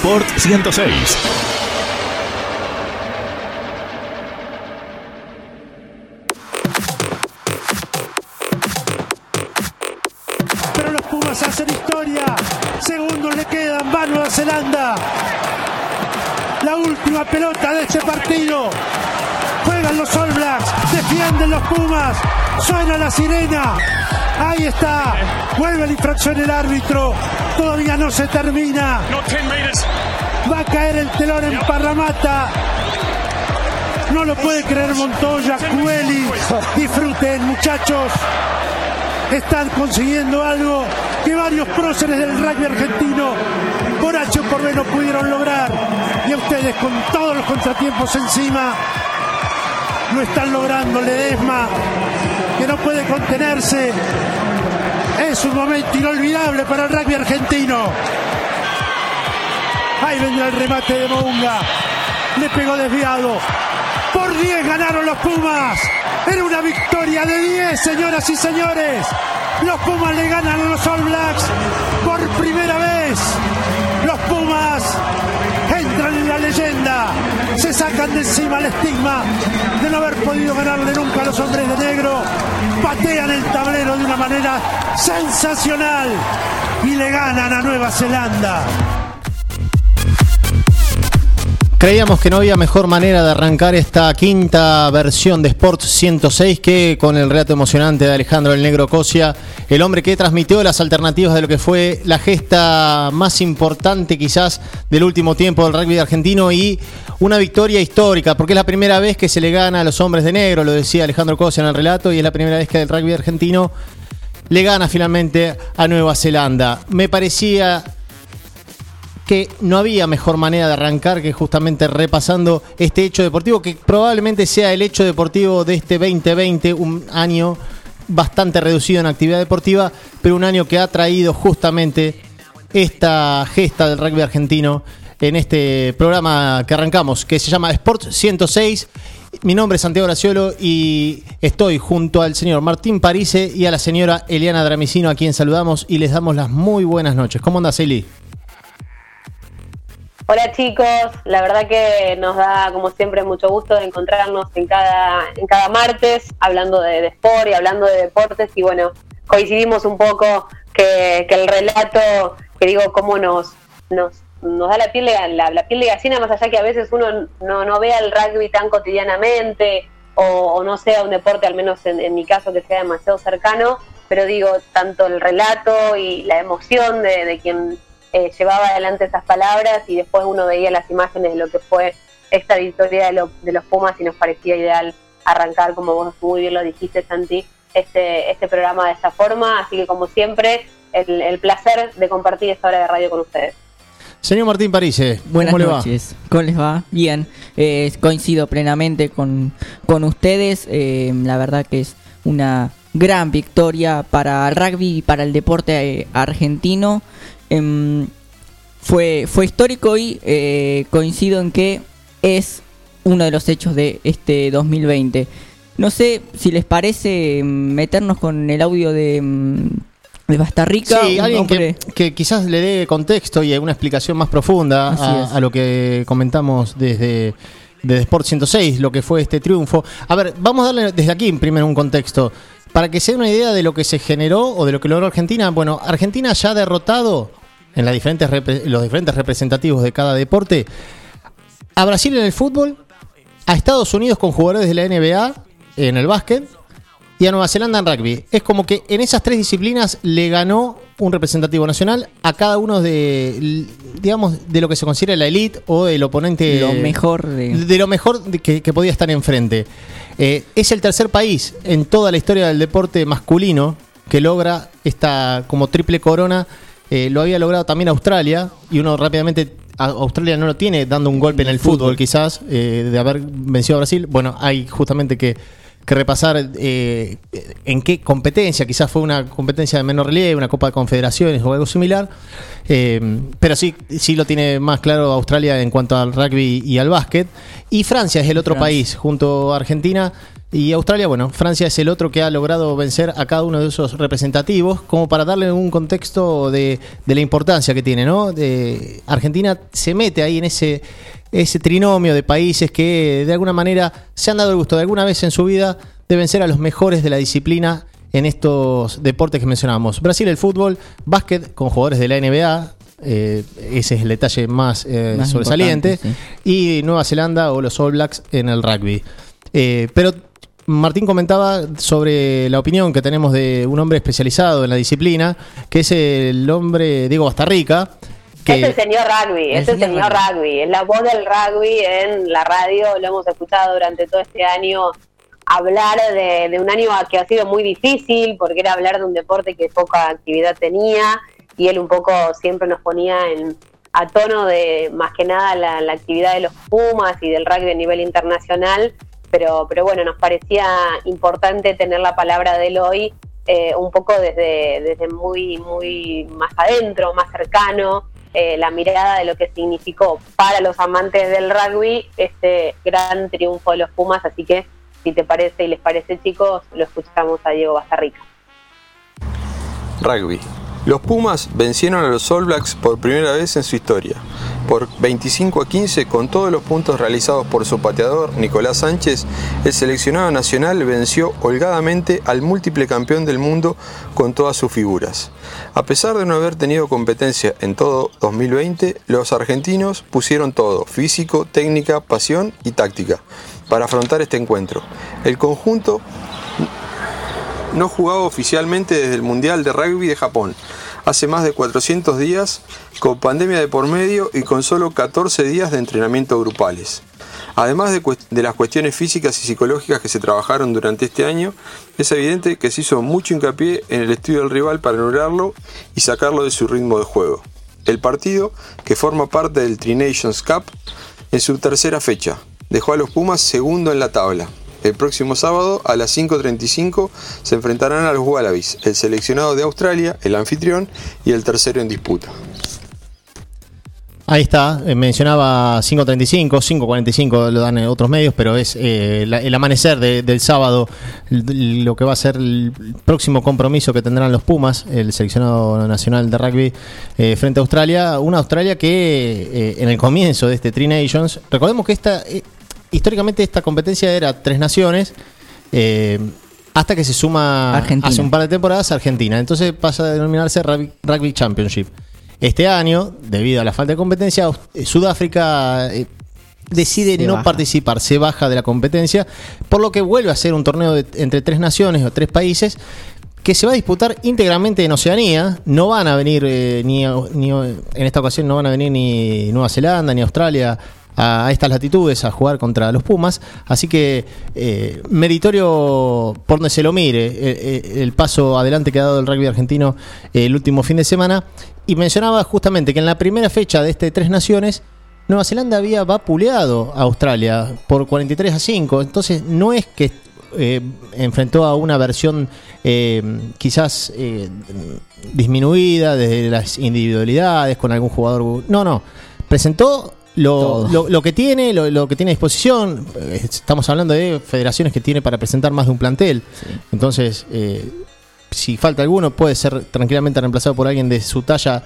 Sport 106. Pero los Pumas hacen historia. Segundos le quedan. Va Nueva Zelanda. La última pelota de este partido. Juegan los All Blacks. Defienden los Pumas. Suena la sirena. Ahí está. Vuelve la infracción el árbitro. Todavía no se termina. Va a caer el telón en Parramata. No lo puede creer Montoya, Cueli. Disfruten, muchachos. Están consiguiendo algo que varios próceres del rugby argentino por H o por B no pudieron lograr. Y ustedes con todos los contratiempos encima lo están logrando. Ledesma, que no puede contenerse. Es un momento inolvidable para el rugby argentino. Ahí vendrá el remate de Mounga. Le pegó desviado. Por 10 ganaron los Pumas. Era una victoria de 10, señoras y señores. Los Pumas le ganan a los All Blacks por primera vez. Los Pumas leyenda. Se sacan de encima el estigma de no haber podido ganarle nunca a los hombres de negro. Patean el tablero de una manera sensacional y le ganan a Nueva Zelanda. Creíamos que no había mejor manera de arrancar esta quinta versión de Sports 106 que con el relato emocionante de Alejandro el Negro Cosia, el hombre que transmitió las alternativas de lo que fue la gesta más importante quizás del último tiempo del rugby argentino y una victoria histórica, porque es la primera vez que se le gana a los hombres de negro, lo decía Alejandro Cosia en el relato, y es la primera vez que el rugby argentino le gana finalmente a Nueva Zelanda. Me parecía que no había mejor manera de arrancar que justamente repasando este hecho deportivo, que probablemente sea el hecho deportivo de este 2020, un año bastante reducido en actividad deportiva, pero un año que ha traído justamente esta gesta del rugby argentino en este programa que arrancamos, que se llama Sport 106. Mi nombre es Santiago Graciolo y estoy junto al señor Martín Parise y a la señora Eliana Dramicino, a quien saludamos y les damos las muy buenas noches. ¿Cómo andas, Eli? Hola chicos, la verdad que nos da como siempre mucho gusto de encontrarnos en cada, en cada martes hablando de, de sport y hablando de deportes. Y bueno, coincidimos un poco que, que el relato, que digo, cómo nos, nos, nos da la piel, de, la, la piel de gallina, más allá que a veces uno no, no vea el rugby tan cotidianamente o, o no sea un deporte, al menos en, en mi caso, que sea demasiado cercano, pero digo, tanto el relato y la emoción de, de quien eh, llevaba adelante esas palabras y después uno veía las imágenes de lo que fue esta victoria de, lo- de los Pumas y nos parecía ideal arrancar, como vos muy bien lo dijiste, Santi, este, este programa de esta forma. Así que, como siempre, el, el placer de compartir esta hora de radio con ustedes. Señor Martín Parise, Buenas ¿cómo le va? noches. ¿Cómo les va? Bien. Eh, coincido plenamente con, con ustedes. Eh, la verdad que es una gran victoria para el rugby y para el deporte eh, argentino. Em, fue, fue histórico y eh, coincido en que es uno de los hechos de este 2020. No sé si les parece mm, meternos con el audio de, mm, de Basta Rica. Sí, un alguien que, quizás le dé contexto y una explicación más profunda a, lo que comentamos desde, desde Sport 106, lo que fue este triunfo. A ver, vamos a darle desde aquí primero un contexto. Para que se dé una idea de lo que se generó o de lo que logró Argentina, bueno, Argentina ya ha derrotado en las diferentes los diferentes representativos de cada deporte a Brasil en el fútbol, a Estados Unidos con jugadores de la NBA en el básquet y a Nueva Zelanda en rugby. Es como que en esas tres disciplinas le ganó un representativo nacional a cada uno de, digamos, de lo que se considera la elite o el oponente. Lo mejor de- de lo mejor de que, que podía estar enfrente. Eh, es el tercer país en toda la historia del deporte masculino que logra esta como triple corona. Eh, lo había logrado también Australia y uno rápidamente Australia no lo tiene dando un golpe en el fútbol, quizás eh, de haber vencido a Brasil. Bueno, hay justamente que, que repasar eh, en qué competencia, quizás fue una competencia de menor relieve, una Copa de Confederaciones o algo similar. Eh, pero sí, sí lo tiene más claro Australia en cuanto al rugby y al básquet. Y Francia es el otro Francia. país, junto a Argentina, Y Australia, bueno, Francia es el otro que ha logrado vencer a cada uno de esos representativos, como para darle un contexto de, de la importancia que tiene, ¿no? De, Argentina se mete ahí en ese, ese trinomio de países que de alguna manera se han dado el gusto de alguna vez en su vida de vencer a los mejores de la disciplina en estos deportes que mencionamos. Brasil el fútbol, básquet con jugadores de la NBA, eh, ese es el detalle más, eh, Más sobresaliente, y Nueva Zelanda o los All Blacks en el rugby. Eh, pero Martín comentaba sobre la opinión que tenemos de un hombre especializado en la disciplina, que es el hombre Diego Bastarrica. Que Es el señor rugby, El es el señor rugby, es la voz del rugby en la radio, lo hemos escuchado durante todo este año hablar de, de un año que ha sido muy difícil, porque era hablar de un deporte que poca actividad tenía, y él un poco siempre nos ponía en, a tono de más que nada la, la actividad de los Pumas y del rugby a nivel internacional, pero, pero bueno, nos parecía importante tener la palabra de él hoy eh, un poco desde, desde muy, muy más adentro, más cercano, eh, la mirada de lo que significó para los amantes del rugby este gran triunfo de los Pumas, así que si te parece y les parece chicos, lo escuchamos a Diego Bastarrica. Rugby. Los Pumas vencieron a los All Blacks por primera vez en su historia, por 25 a 15 con todos los puntos realizados por su pateador Nicolás Sánchez, el seleccionado nacional venció holgadamente al múltiple campeón del mundo con todas sus figuras. A pesar de no haber tenido competencia en todo 2020, los argentinos pusieron todo, físico, técnica, pasión y táctica, para afrontar este encuentro. El conjunto no jugaba oficialmente desde el Mundial de Rugby de Japón, hace más de 400 días, con pandemia de por medio y con solo 14 días de entrenamiento grupales. Además de, de, las cuestiones físicas y psicológicas que se trabajaron durante este año, es evidente que se hizo mucho hincapié en el estudio del rival para anularlo y sacarlo de su ritmo de juego. El partido, que forma parte del Tri Nations Cup, en su tercera fecha, dejó a los Pumas segundo en la tabla, el próximo sábado a las 5.35 se enfrentarán a los Wallabies, el seleccionado de Australia, el anfitrión y el tercero en disputa. Ahí está, eh, mencionaba 5.35, 5.45 lo dan en otros medios, pero es eh, el amanecer de, del sábado lo que va a ser el próximo compromiso que tendrán los Pumas, el seleccionado nacional de rugby eh, frente a Australia. Una Australia que en el comienzo de este Tri Nations, recordemos que esta históricamente esta competencia era tres naciones, eh, hasta que se suma Argentina. hace un par de temporadas Argentina. Entonces pasa a denominarse Rugby, Championship. Este año, debido a la falta de competencia, eh, Sudáfrica eh, decide Se no baja. participar, se baja de la competencia, por lo que vuelve a ser un torneo de- entre tres naciones o tres países que se va a disputar íntegramente en Oceanía. No van a venir, eh, ni, ni- en esta ocasión no van a venir ni Nueva Zelanda ni Australia a, estas latitudes a jugar contra los Pumas. Así que eh, meritorio por donde se lo mire eh, eh, el paso adelante que ha dado el rugby argentino el último fin de semana. Y mencionaba justamente que en la primera fecha de este Tres Naciones, Nueva Zelanda había vapuleado a Australia por 43 a 5. Entonces no es que enfrentó a una versión quizás disminuida de las individualidades con algún jugador. No, no. Presentó lo, lo- lo que tiene, lo, lo que tiene a disposición. Eh, Estamos hablando de federaciones que tiene para presentar más de un plantel. Entonces, eh, si falta alguno, puede ser tranquilamente reemplazado por alguien de su talla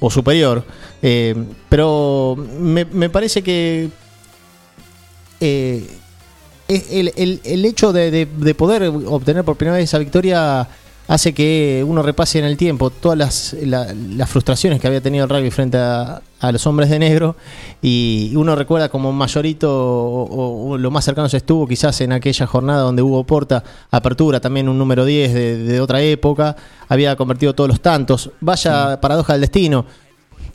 o superior. Eh, pero me, me parece que eh, es el, el- el hecho de, de- de poder obtener por primera vez esa victoria hace que uno repase en el tiempo todas las, la- las frustraciones que había tenido el rugby frente a, a los hombres de negro y uno recuerda como mayorito o, o- o lo más cercano se estuvo quizás en aquella jornada donde hubo Porta, apertura también un número 10 de, de otra época, había convertido todos los tantos, vaya paradoja del destino,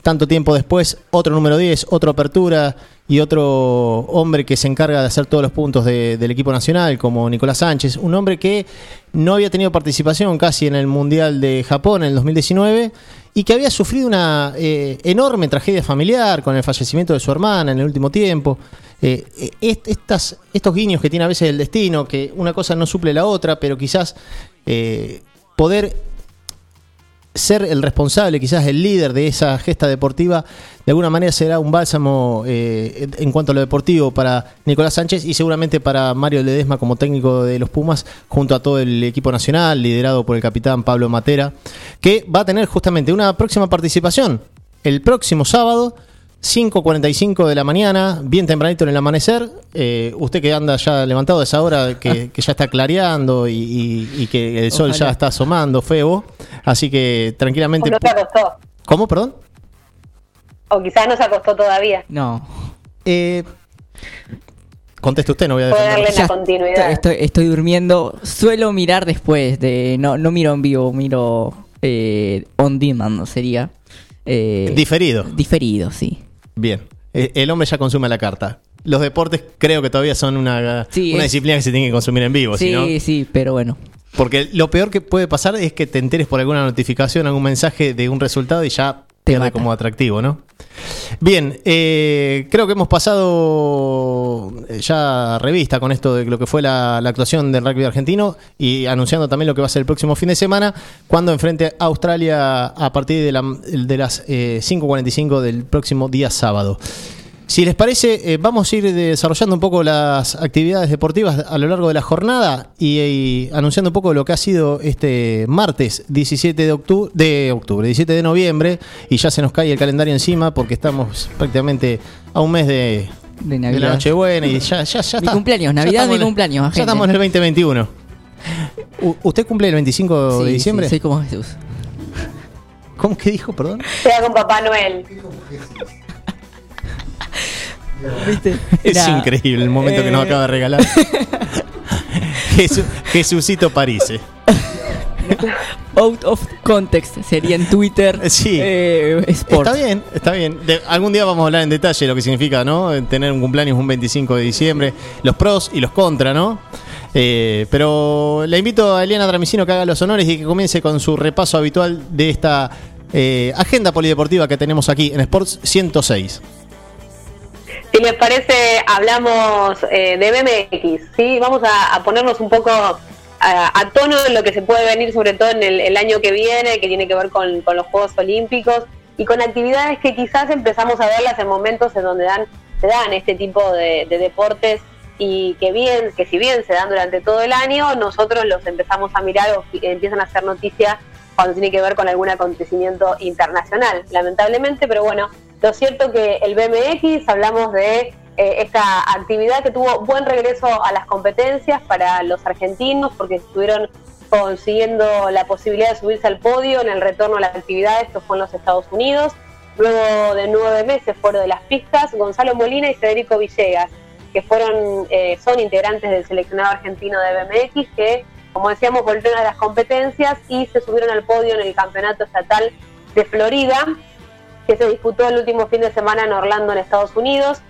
tanto tiempo después, otro número 10, otra apertura y otro hombre que se encarga de hacer todos los puntos de- del equipo nacional, como Nicolás Sánchez, un hombre que no había tenido participación casi en el Mundial de Japón en el 2019 y que había sufrido una eh, enorme tragedia familiar con el fallecimiento de su hermana en el último tiempo. Eh, eh, estos guiños que tiene a veces el destino, que una cosa no suple la otra, pero quizás poder ser el responsable, quizás el líder de esa gesta deportiva, de alguna manera será un bálsamo eh, en cuanto a lo deportivo para Nicolás Sánchez y seguramente para Mario Ledesma como técnico de los Pumas, junto a todo el equipo nacional, liderado por el capitán Pablo Matera, que va a tener justamente una próxima participación el próximo sábado 5.45 de la mañana, bien tempranito en el amanecer. Eh, usted que anda ya levantado a esa hora, que, ya está clareando y, que el sol ya está asomando feo. Así que tranquilamente. ¿O no se acostó? ¿Cómo, perdón? O quizás no se acostó todavía. No. Eh, conteste usted, no voy a darle la continuidad. Estoy, estoy, durmiendo. Suelo mirar después de. No, no miro en vivo, miro eh, on demand, sería. Eh, diferido. Diferido, sí. Bien. Eh, el hombre ya consume la carta. Los deportes creo que todavía son una, disciplina que se tiene que consumir en vivo. Sí, sí, pero bueno. Porque lo peor que puede pasar es que te enteres por alguna notificación, algún mensaje de un resultado y ya te da como atractivo, ¿no? Bien, eh, creo que hemos pasado eh, ya revista con esto de lo que fue la, actuación del rugby argentino y anunciando también lo que va a ser el próximo fin de semana, cuando enfrente a Australia a partir de, de las 5.45 eh, del próximo día sábado. Si les parece, eh, vamos a ir desarrollando un poco las actividades deportivas a lo largo de la jornada y, anunciando un poco lo que ha sido este martes 17 de octubre, de octubre, 17 de noviembre, y ya se nos cae el calendario encima porque estamos prácticamente a un mes de, de Navidad. la Nochebuena y ya, ya, ya mi cumpleaños, Navidad mi cumpleaños. Ya estamos en el 2021. ¿Usted cumple el 25 de diciembre? Sí, soy como Jesús. ¿Cómo que dijo, perdón? Sea con Papá Noel. Es increíble el momento que nos acaba de regalar. Jesucito Parise. Out of context sería en Twitter. Sí. Eh, está bien, está bien. algún día vamos a hablar en detalle lo que significa, ¿no? Tener un cumpleaños un 25 de diciembre. Los pros y los contras, ¿no? Eh, pero le invito a Eliana Tramicino que haga los honores y que comience con su repaso habitual de esta eh, agenda polideportiva que tenemos aquí en Sports 106. Si les parece, hablamos eh, de BMX, ¿sí? Vamos a, ponernos un poco a, tono en lo que se puede venir, sobre todo en el, año que viene, que tiene que ver con, los Juegos Olímpicos y con actividades que quizás empezamos a verlas en momentos en donde dan, se dan este tipo de, deportes y que bien, que si bien se dan durante todo el año, nosotros los empezamos a mirar o empiezan a hacer noticia cuando tiene que ver con algún acontecimiento internacional, lamentablemente, pero bueno, lo cierto que el BMX, hablamos de eh, esta actividad que tuvo buen regreso a las competencias para los argentinos porque estuvieron consiguiendo la posibilidad de subirse al podio en el retorno a la actividad, esto fue en los Estados Unidos. Luego de nueve meses fuera de las pistas, Gonzalo Molina y Federico Villegas, que fueron, eh, son integrantes del seleccionado argentino de BMX, que, como decíamos, volvieron a las competencias y se subieron al podio en el campeonato estatal de Florida, que se disputó el último fin de semana en Orlando, en Estados Unidos.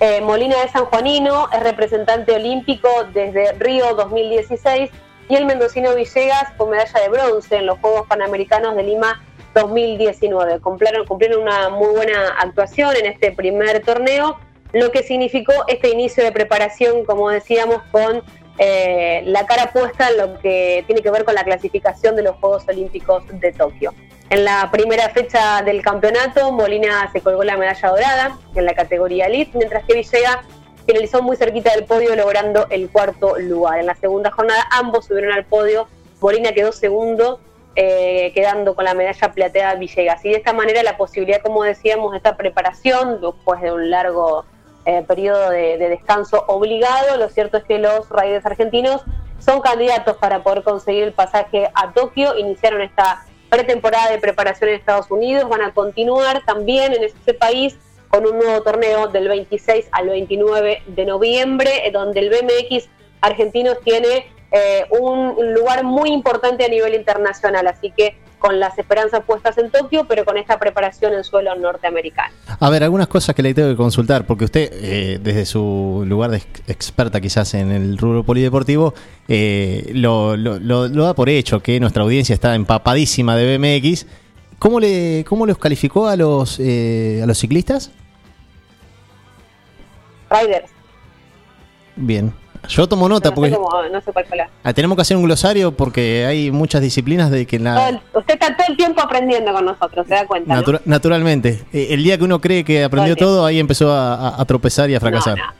Eh, Molina de San Juanino es representante olímpico desde Río 2016 y el mendocino Villegas con medalla de bronce en los Juegos Panamericanos de Lima 2019. Cumplieron, cumplieron una muy buena actuación en este primer torneo, lo que significó este inicio de preparación, como decíamos, con eh, la cara puesta en lo que tiene que ver con la clasificación de los Juegos Olímpicos de Tokio. En la primera fecha del campeonato, Molina se colgó la medalla dorada en la categoría Elite, mientras que Villegas finalizó muy cerquita del podio logrando el cuarto lugar. En la segunda jornada ambos subieron al podio, Molina quedó segundo, eh, quedando con la medalla plateada Villegas. Y de esta manera la posibilidad, como decíamos, de esta preparación, después de un largo eh, periodo de, de, descanso obligado, lo cierto es que los raíces argentinos son candidatos para poder conseguir el pasaje a Tokio, iniciaron esta pretemporada de preparación en Estados Unidos, van a continuar también en ese país con un nuevo torneo del 26 al 29 de noviembre, donde el BMX argentino tiene eh, un lugar muy importante a nivel internacional, así que con las esperanzas puestas en Tokio, pero con esta preparación en suelo norteamericano. A ver, algunas cosas que le tengo que consultar, porque usted, eh, desde su lugar de experta quizás en el rubro polideportivo, eh, lo, da por hecho que nuestra audiencia está empapadísima de BMX. ¿Cómo, le, cómo los calificó a los, eh, a los ciclistas? Riders. Bien, Yo tomo nota no, porque sé cómo- no sé cuál fue la. ah, tenemos que hacer un glosario porque hay muchas disciplinas de que en Todo la, el- usted está todo el tiempo aprendiendo con nosotros, se da cuenta. naturalmente. Eh, el día que uno cree que aprendió Todo todo, ahí empezó a, a- a tropezar y a fracasar. No, no.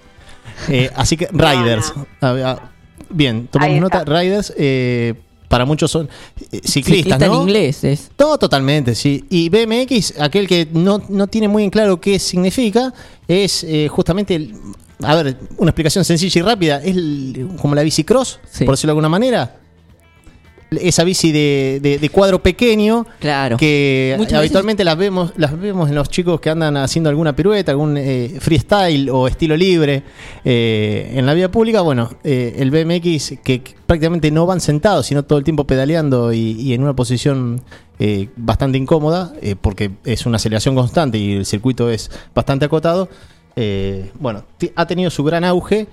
Eh, así que Riders. Bien, tomamos nota. Riders, eh, para muchos son eh, ciclistas, Ciclista en ¿no? inglés es. No, totalmente, sí. Y BMX, aquel que no, no tiene muy en claro qué significa, es eh, justamente, el- a ver, una explicación sencilla y rápida, es el- como la bicicross, Sí. por decirlo de alguna manera. Esa bici de, de- de cuadro pequeño, Claro. que Muchas habitualmente las vemos las vemos en los chicos que andan haciendo alguna pirueta, algún eh, freestyle o estilo libre eh, en la vía pública. Bueno, eh, el BMX que, prácticamente no van sentados, sino todo el tiempo pedaleando y, y en una posición bastante incómoda, porque es una aceleración constante y el circuito es bastante acotado. Eh, bueno, ha tenido su gran auge.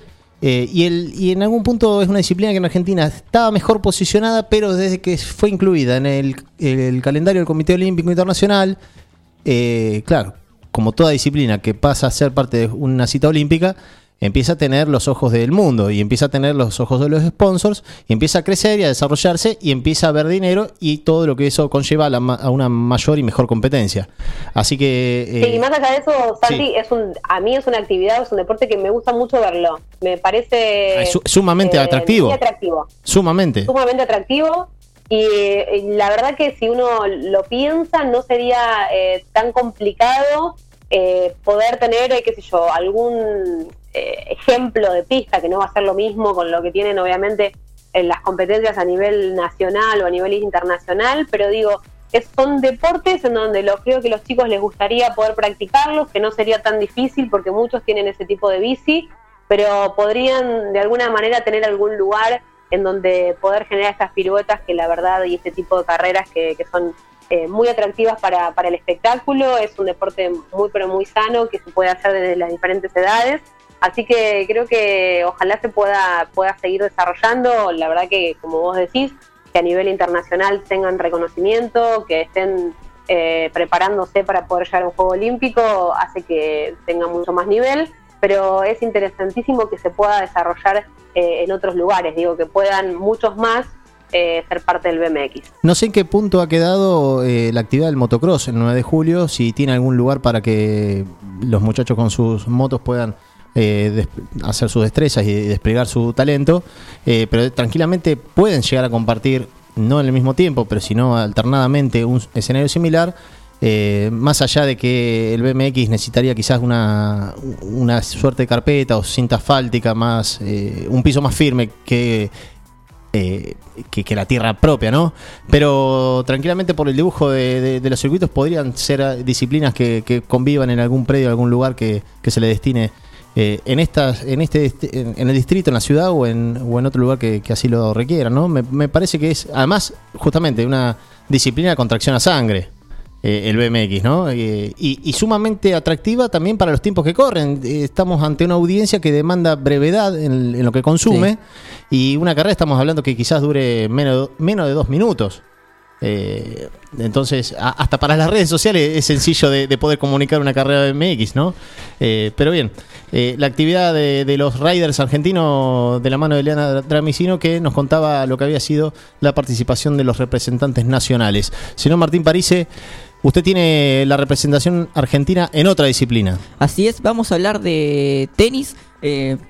Eh, y, el, y en algún punto es una disciplina que en Argentina estaba mejor posicionada, pero desde que fue incluida en el, el calendario del Comité Olímpico Internacional, eh, claro, como toda disciplina que pasa a ser parte de una cita olímpica, empieza a tener los ojos del mundo y empieza a tener los ojos de los sponsors y empieza a crecer y a desarrollarse y empieza a haber dinero y todo lo que eso conlleva a, la a una mayor y mejor competencia. Así que... Sí, eh, y más allá de eso, Santi, sí. es un, a mí es una actividad, es un deporte que me gusta mucho verlo. Me parece Ah, su- sumamente eh, atractivo. atractivo. sumamente. sumamente atractivo y la verdad que si uno lo piensa no sería eh, tan complicado eh, poder tener, eh, qué sé yo, algún eh, ejemplo de pista que no va a ser lo mismo con lo que tienen obviamente en las competencias a nivel nacional o a nivel internacional, pero digo, es- son deportes en donde lo, creo que los chicos les gustaría poder practicarlos, que no sería tan difícil porque muchos tienen ese tipo de bici, pero podrían de alguna manera tener algún lugar en donde poder generar estas piruetas que la verdad y este tipo de carreras que, que son eh, muy atractivas para, para el espectáculo, es un deporte muy pero muy sano que se puede hacer desde las diferentes edades, así que creo que ojalá se pueda, pueda seguir desarrollando, la verdad que como vos decís, que a nivel internacional tengan reconocimiento, que estén eh, preparándose para poder llegar a un juego olímpico, hace que tengan mucho más nivel, pero es interesantísimo que se pueda desarrollar eh, en otros lugares, digo, que puedan muchos más eh, ser parte del BMX. No sé en qué punto ha quedado eh, la actividad del motocross el 9 de julio, si tiene algún lugar para que los muchachos con sus motos puedan eh, hacer sus destrezas y desplegar su talento, eh, pero tranquilamente pueden llegar a compartir, no en el mismo tiempo, pero sino alternadamente un escenario similar. eh, más allá de que el BMX necesitaría quizás una, una suerte de carpeta o cinta asfáltica más, un piso más firme que, que, la tierra propia, ¿no? Pero tranquilamente por el dibujo de, de- los circuitos podrían ser disciplinas que, que convivan en algún predio, algún lugar que, que se le destine eh, en estas, en este, dist- en, el distrito, en la ciudad o en, o en otro lugar que, que así lo requiera, ¿no? Me, me parece que es, además, justamente una disciplina con tracción a sangre. eh, el BMX, ¿no? Eh, y, y sumamente atractiva también para los tiempos que corren. Eh, estamos ante una audiencia que demanda brevedad en, en lo que consume y una carrera estamos hablando que quizás dure menos, menos de dos minutos. Eh, entonces, hasta para las redes sociales es sencillo de, de poder comunicar una carrera de MX, ¿no? Eh, pero bien, eh, la actividad de, los riders argentinos de la mano de Eliana Dramicino que nos contaba lo que había sido la participación de los representantes nacionales. Señor Martín Parise, usted tiene la representación argentina en otra disciplina. Así es, vamos a hablar de tenis,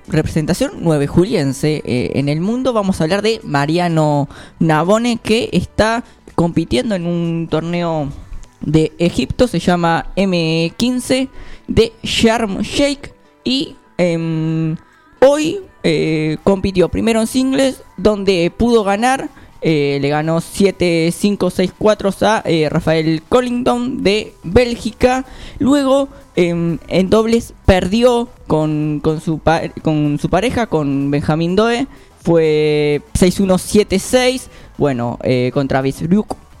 representación 9 juliense eh, en el mundo. Vamos a hablar de Mariano Navone que está compitiendo en un torneo de Egipto, se llama M15 de Sharm Sheikh y em, hoy eh, compitió primero en singles donde pudo ganar. eh, le ganó 7-5-6-4 a eh, Rafael Collington de Bélgica. Luego em, en dobles perdió con, con, su con su pareja, con Benjamín Doe. Fue 6-1-7-6. Bueno, eh, contra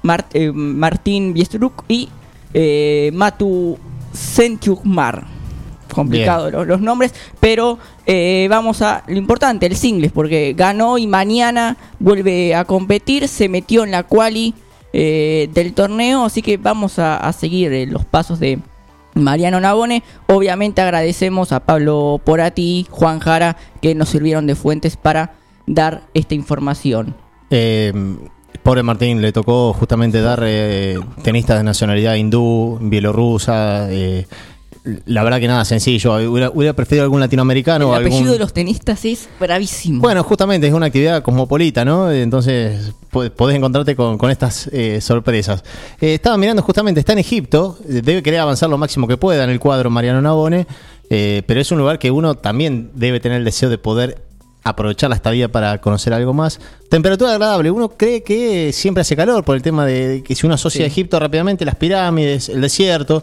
Mart- eh, Martín Biesruk y eh, Matu Sentiukmar. Complicado los, los nombres, pero eh, vamos a lo importante, el singles, porque ganó y mañana vuelve a competir, se metió en la quali eh, del torneo, así que vamos a, a seguir los pasos de, Mariano Nabone. Obviamente agradecemos a Pablo Porati, Juan Jara, que nos sirvieron de fuentes para dar esta información. Eh, pobre Martín, le tocó justamente dar eh, tenistas de nacionalidad hindú, bielorrusa. eh, la verdad que nada, sencillo. Hubiera, hubiera preferido algún latinoamericano o el apellido algún... de los tenistas es bravísimo. Bueno, justamente es una actividad cosmopolita, ¿no? Entonces po- podés encontrarte con, con estas eh, sorpresas. Eh, estaba mirando justamente, está en Egipto, debe querer avanzar lo máximo que pueda en el cuadro Mariano Nabone, eh, pero es un lugar que uno también debe tener el deseo de poder aprovechar la estadía para conocer algo más. Temperatura agradable, uno cree que siempre hace calor por el tema de que si uno asocia a Egipto rápidamente, las pirámides, el desierto.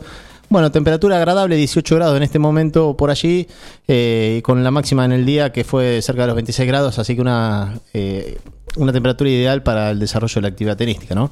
Bueno, temperatura agradable, 18 grados en este momento por allí, eh, con la máxima en el día que fue cerca de los 26 grados, así que una, eh, una temperatura ideal para el desarrollo de la actividad tenística, ¿no?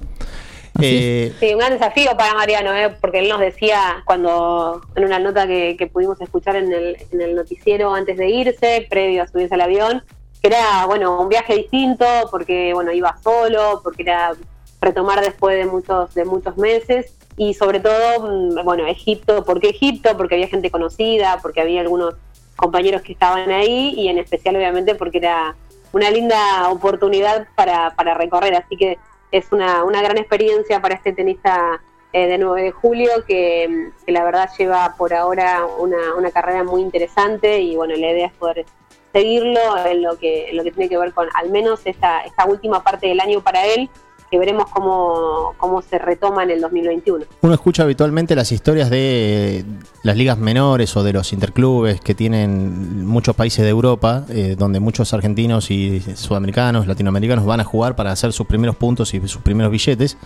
Eh, Sí, un gran desafío para Mariano, ¿eh? porque él nos decía cuando en una nota que, que pudimos escuchar en el, en el noticiero antes de irse, previo a subirse al avión, que era bueno un viaje distinto, porque bueno iba solo, porque era retomar después de muchos de muchos meses y sobre todo mm, bueno Egipto, ¿por qué Egipto? Porque había gente conocida, porque había algunos compañeros que estaban ahí y en especial obviamente porque era una linda oportunidad para, para recorrer, así que es una, una gran experiencia para este tenista eh, de 9 de julio que, mm, que la verdad lleva por ahora una, una carrera muy interesante y bueno, la idea es poder seguirlo en lo que, en lo que tiene que ver con al menos esta, esta última parte del año para él, que veremos cómo, cómo se retoma en el 2021. Uno escucha habitualmente las historias de las ligas menores o de los interclubes que tienen muchos países de Europa, eh, donde muchos argentinos y sudamericanos, latinoamericanos van a jugar para hacer sus primeros puntos y sus primeros billetes,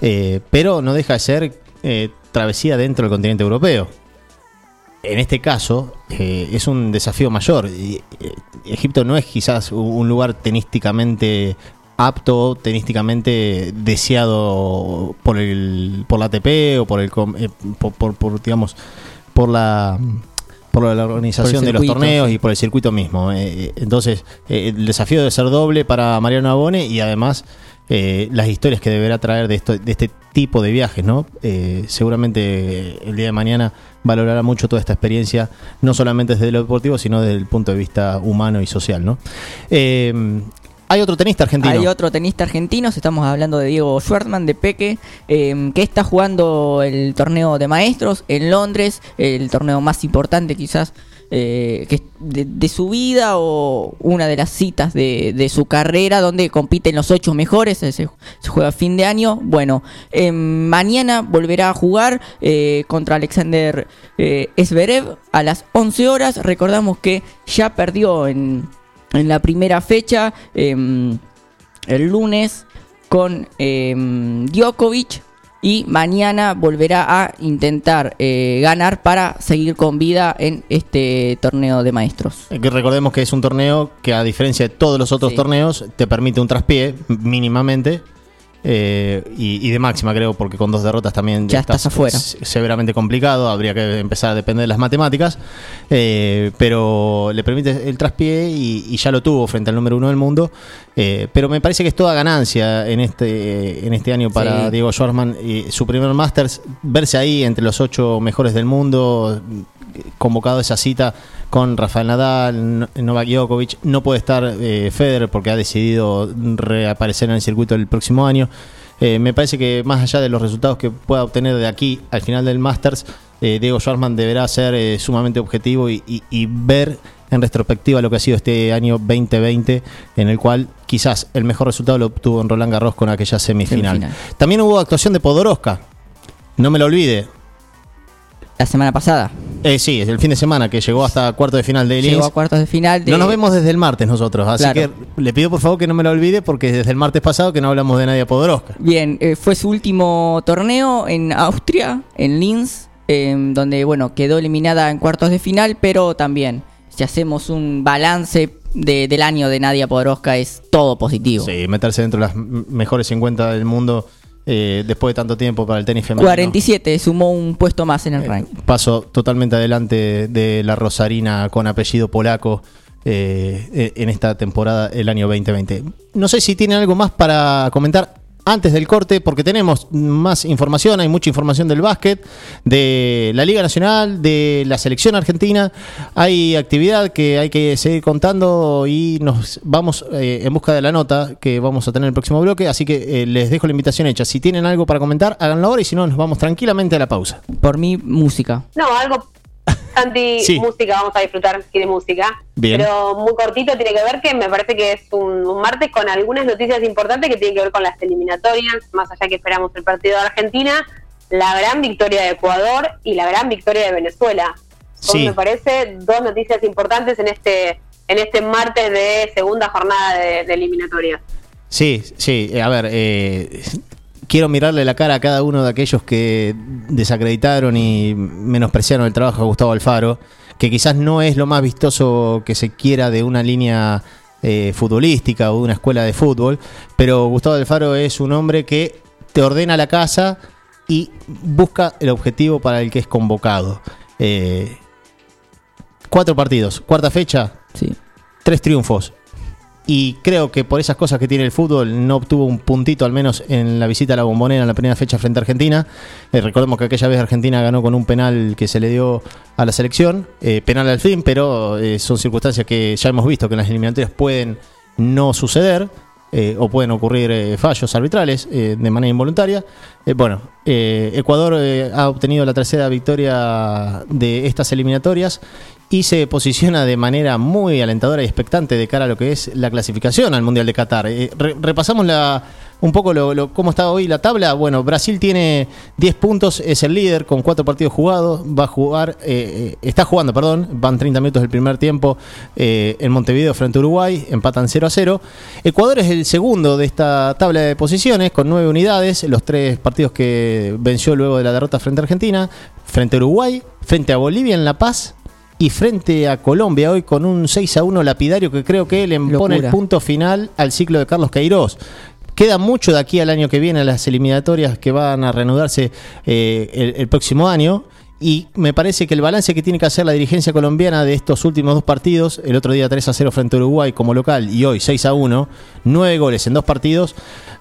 eh, pero no deja de ser eh, travesía dentro del continente europeo. En este caso es un desafío mayor. Egipto no es quizás un lugar tenísticamente apto, tenísticamente deseado por el por la ATP o por el eh, por, por- por, digamos por la por la organización Por de los torneos y por el circuito mismo. Eh, entonces, eh, el desafío debe ser doble para Mariano Abone y además eh, las historias que deberá traer de, esto, de este tipo de viajes, ¿no? Eh, seguramente el día de mañana valorará mucho toda esta experiencia, no solamente desde lo deportivo, sino desde el punto de vista humano y social, ¿no? Eh, hay otro tenista argentino. Hay otro tenista argentino, estamos hablando de Diego Schwartzman de Peque, eh, que está jugando el torneo de maestros en Londres, el torneo más importante quizás eh, de, su vida o una de las citas de, su carrera donde compiten los ocho mejores, se, se juega a fin de año. Bueno, eh, mañana volverá a jugar eh, contra Alexander eh, Zverev a las 11 horas. Recordamos que ya perdió en, en la primera fecha. em, el lunes con em, Djokovic y mañana volverá a intentar eh, ganar para seguir con vida en este torneo de maestros. Eh, Que recordemos que es un torneo que a diferencia de todos los otros Sí. torneos te permite un traspié mínimamente eh, y, y de máxima creo porque con dos derrotas también Ya estás afuera. se- severamente complicado habría que empezar a depender de las matemáticas eh, pero le permite el traspié y, y ya lo tuvo frente al número uno del mundo eh, pero me parece que es toda ganancia en este en este año para Sí. Diego Schwartzman y su primer Masters verse ahí entre los ocho mejores del mundo convocado a esa cita con Rafael Nadal, No- Novak Djokovic. No puede estar eh, Federer porque ha decidido reaparecer en el circuito el próximo año. Eh, me parece que más allá de los resultados que pueda obtener de aquí al final del Masters, eh, Diego Schwartzman deberá ser sumamente objetivo y, y- y ver en retrospectiva lo que ha sido este año 2020, en el cual quizás el mejor resultado lo obtuvo en Roland Garros con aquella semifinal. Semifinal. También hubo actuación de Podoroska, no me lo olvide. La semana pasada Eh, sí, el fin de semana que llegó hasta cuarto de final de llegó Linz. a cuartos de final. De, No nos vemos desde el martes nosotros, así Claro. que le pido por favor que no me lo olvide porque desde el martes pasado que no hablamos de Nadia Podoroska. Bien, eh, fue su último torneo en Austria, en Linz, eh, donde bueno quedó eliminada en cuartos de final, pero también si hacemos un balance de- del año de Nadia Podoroska es todo positivo. Sí, meterse dentro de las mejores 50 del mundo eh, después de tanto tiempo para el tenis femenino. 47, sumó un puesto más en el Eh, ranking. Paso totalmente adelante de la Rosarina con apellido polaco eh, eh, en esta temporada, el año 2020. No sé si tienen algo más para comentar antes del corte porque tenemos más información, hay mucha información del básquet, de la Liga Nacional, de la selección argentina. Hay actividad que hay que seguir contando y nos vamos eh, en busca de la nota que vamos a tener en el próximo bloque. Así que eh, les dejo la invitación hecha. Si tienen algo para comentar, háganlo ahora y si no, nos vamos tranquilamente a la pausa. Por mí, música. No, algo Santi, Sí. música, vamos a disfrutar de música. Bien. Pero muy cortito tiene que ver que me parece que es un, un martes con algunas noticias importantes que tienen que ver con las eliminatorias, más allá que esperamos el partido de Argentina, la gran victoria de Ecuador y la gran victoria de Venezuela. Son, Sí. me parece, dos noticias importantes en este en este martes de segunda jornada de, de eliminatorias. Sí, sí, a ver, eh, quiero mirarle la cara a cada uno de aquellos que desacreditaron y menospreciaron el trabajo de Gustavo Alfaro, que quizás no es lo más vistoso que se quiera de una línea eh, futbolística o de una escuela de fútbol, pero Gustavo Alfaro es un hombre que te ordena la casa y busca el objetivo para el que es convocado. Eh, cuatro partidos, cuarta fecha, Sí. tres triunfos. Y creo que por esas cosas que tiene el fútbol no obtuvo un puntito al menos en la visita a la bombonera en la primera fecha frente a Argentina. Eh, recordemos que aquella vez Argentina ganó con un penal que se le dio a la selección, eh, penal al fin, pero eh, son circunstancias que ya hemos visto que en las eliminatorias pueden no suceder. o pueden ocurrir fallos arbitrales de manera involuntaria. Bueno, Ecuador ha obtenido la tercera victoria de estas eliminatorias y se posiciona de manera muy alentadora y expectante de cara a lo que es la clasificación al Mundial de Qatar. Eh, re- repasamos la, un poco lo, cómo está hoy la tabla. Bueno, Brasil tiene 10 puntos, es el líder con 4 partidos jugados. Va a jugar, eh, eh, está jugando, perdón, van 30 minutos del primer tiempo eh, en Montevideo frente a Uruguay, empatan 0 a 0. Ecuador es el segundo de esta tabla de posiciones con 9 unidades, los tres partidos que venció luego de la derrota frente a Argentina, frente a Uruguay, frente a Bolivia en La Paz y frente a Colombia hoy con un 6 a 1 lapidario que creo que le pone el punto final al ciclo de Carlos Queiroz. Queda mucho de aquí al año que viene a las eliminatorias que van a reanudarse eh, el, el próximo año. Y me parece que el balance que tiene que hacer la dirigencia colombiana de estos últimos dos partidos, el otro día 3 a 0 frente a Uruguay como local y hoy 6 a 1, nueve goles en dos partidos,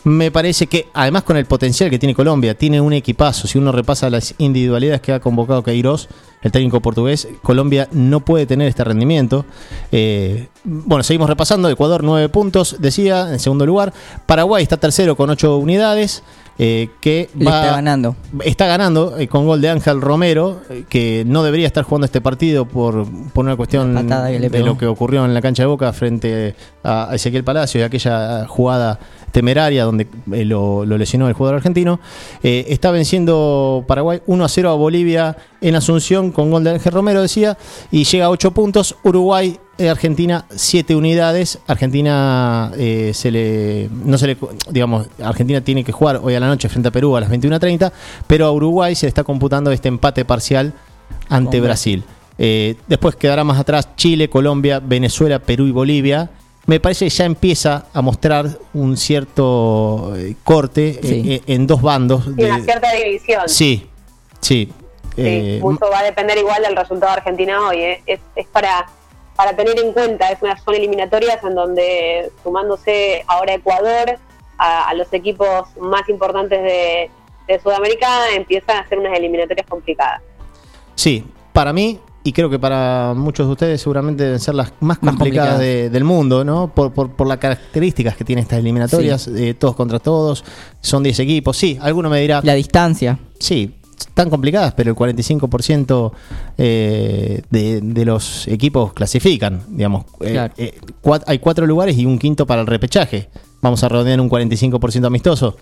me parece que además con el potencial que tiene Colombia, tiene un equipazo, si uno repasa las individualidades que ha convocado Queiroz, el técnico portugués, Colombia no puede tener este rendimiento. Eh, bueno, seguimos repasando, Ecuador 9 puntos, decía, en segundo lugar, Paraguay está tercero con 8 unidades. Eh, que va, está ganando. Está ganando eh, con gol de Ángel Romero, eh, que no debería estar jugando este partido por, por una cuestión de lo que ocurrió en la cancha de Boca frente a Ezequiel Palacio y aquella jugada temeraria donde eh, lo, lo lesionó el jugador argentino. Eh, está venciendo Paraguay 1 a 0 a Bolivia en Asunción con gol de Ángel Romero, decía, y llega a 8 puntos. Uruguay eh, Argentina 7 unidades. Argentina eh, se le no se le digamos, Argentina tiene que jugar hoy a la noche frente a Perú a las 21:30, pero a Uruguay se le está computando este empate parcial ante Brasil. Eh, después quedará más atrás Chile, Colombia, Venezuela, Perú y Bolivia. Me parece que ya empieza a mostrar un cierto eh, corte Sí. eh, en dos bandos. Y una de- cierta división. sí, sí. Sí, Eh, mucho va a depender igual del resultado de Argentina hoy. ¿eh? Es, es para, para tener en cuenta, es una, son eliminatorias en donde sumándose ahora Ecuador a, a los equipos más importantes de, de Sudamérica empiezan a ser unas eliminatorias complicadas. Sí, para mí, y creo que para muchos de ustedes seguramente deben ser las más Más complicadas complicadas. de- del mundo, ¿no? Por, por, por las características que tienen estas eliminatorias, eh, todos contra todos, son 10 equipos. Sí, alguno me dirá, La distancia. sí, están complicadas, pero el 45% eh, de, de los equipos clasifican, digamos. Eh, Claro. eh, hay cuatro lugares y un quinto para el repechaje. Vamos a rodear un 45% amistoso.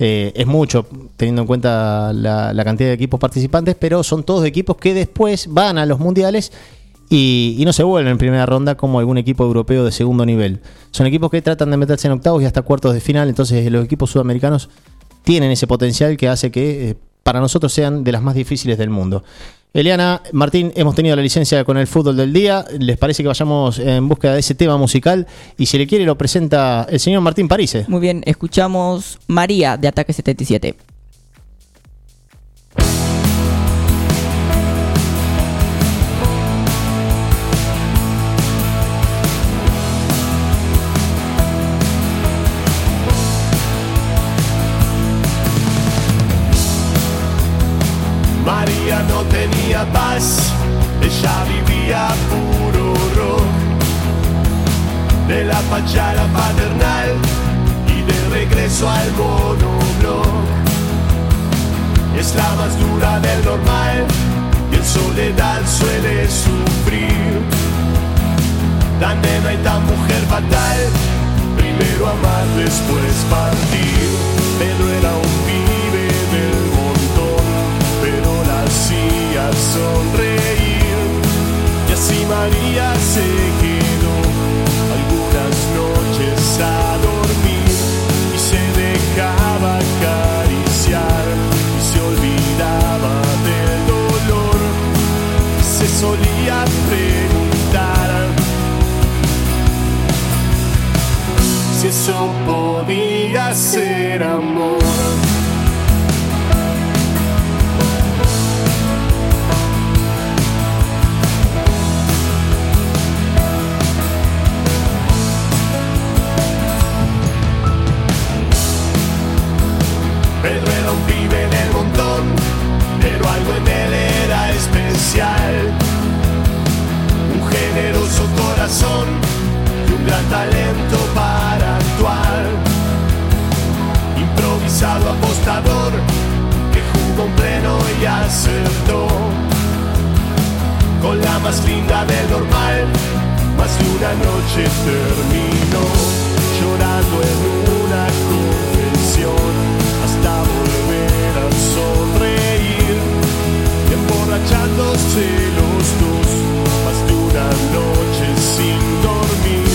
Eh, es mucho, teniendo en cuenta la, la cantidad de equipos participantes, pero son todos equipos que después van a los mundiales y, y no se vuelven en primera ronda como algún equipo europeo de segundo nivel. Son equipos que tratan de meterse en octavos y hasta cuartos de final, entonces los equipos sudamericanos tienen ese potencial que hace que eh, para nosotros sean de las más difíciles del mundo. Eliana, Martín, hemos tenido la licencia con el fútbol del día. ¿Les parece que vayamos en búsqueda de ese tema musical? Y si le quiere, lo presenta el señor Martín Parise. Muy bien, escuchamos María de Ataque 77. Puro rock. De la fachada paternal y de regreso al monobloc. Es la más dura del normal y en soledad suele sufrir. Tan nena y tan mujer fatal, primero amar, después partir. Pedro era un pibe del montón, pero la hacía sonreír. María se quedó algunas noches a dormir y se dejaba acariciar y se olvidaba del dolor. Se solía preguntar si eso podía ser amor. Pedro era un pibe del montón, pero algo en él era especial. Un generoso corazón y un gran talento para actuar. Improvisado apostador que jugó en pleno y acertó. Con la más linda del normal, más de una noche terminó llorando en una confesión hasta volver a sonreír emborrachándose los dos más de una noche sin dormir.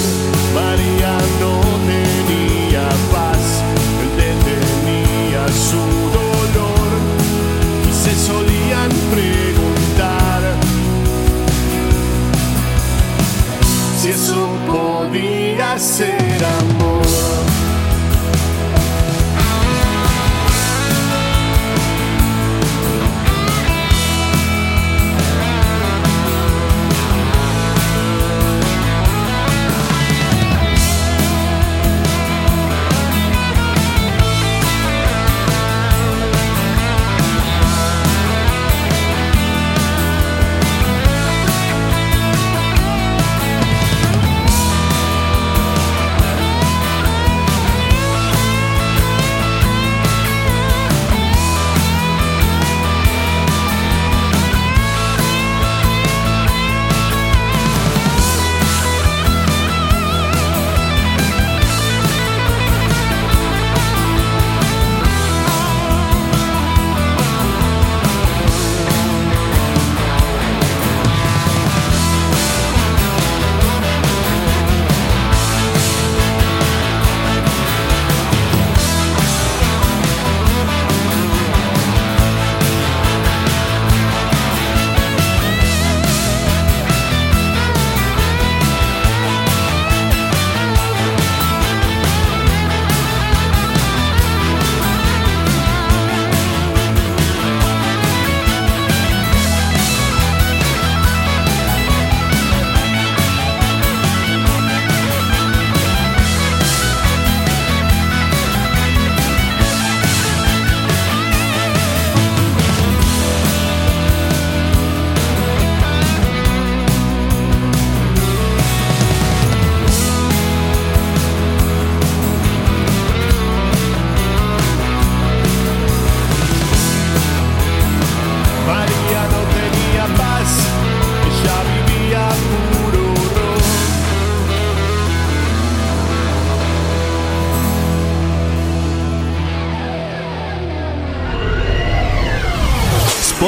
María no tenía paz él detenía su dolor y se solían preguntar si eso podía ser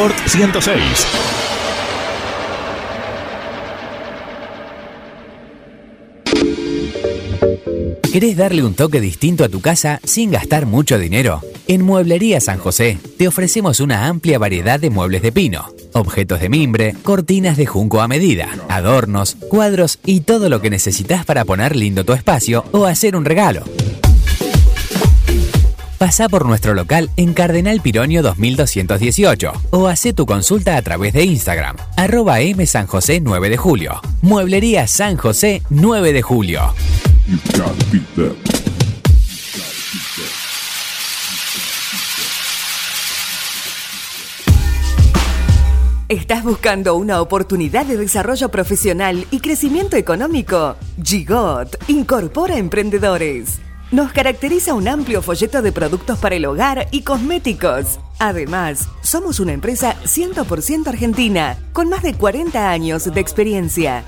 Sport 106. ¿Querés darle un toque distinto a tu casa sin gastar mucho dinero? En Mueblería San José te ofrecemos una amplia variedad de muebles de pino, objetos de mimbre, cortinas de junco a medida, adornos, cuadros y todo lo que necesitas para poner lindo tu espacio o hacer un regalo. Pasá por nuestro local en Cardenal Pironio 2218 o hacé tu consulta a través de Instagram, arroba M San José 9 de julio. Mueblería San José 9 de julio. ¿Estás buscando una oportunidad de desarrollo profesional y crecimiento económico? Gigot incorpora emprendedores. Nos caracteriza un amplio folleto de productos para el hogar y cosméticos. Además, somos una empresa 100% argentina, con más de 40 años de experiencia.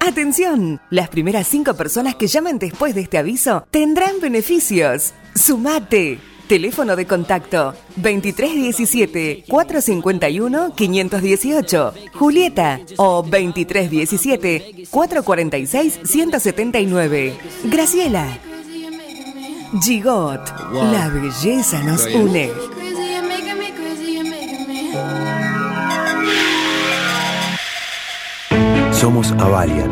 Atención, las primeras cinco personas que llamen después de este aviso tendrán beneficios. Sumate. Teléfono de contacto 2317 451 518 Julieta o 2317 446 179 Graciela. Gigot La belleza nos une. Somos Avalian.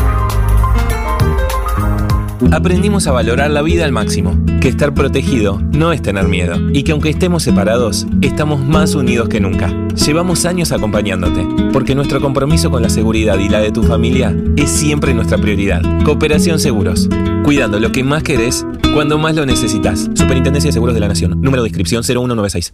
Aprendimos a valorar la vida al máximo, que estar protegido no es tener miedo y que aunque estemos separados, estamos más unidos que nunca. Llevamos años acompañándote, porque nuestro compromiso con la seguridad y la de tu familia es siempre nuestra prioridad. Cooperación Seguros, cuidando lo que más querés cuando más lo necesitas. Superintendencia de Seguros de la Nación, número de inscripción 0196.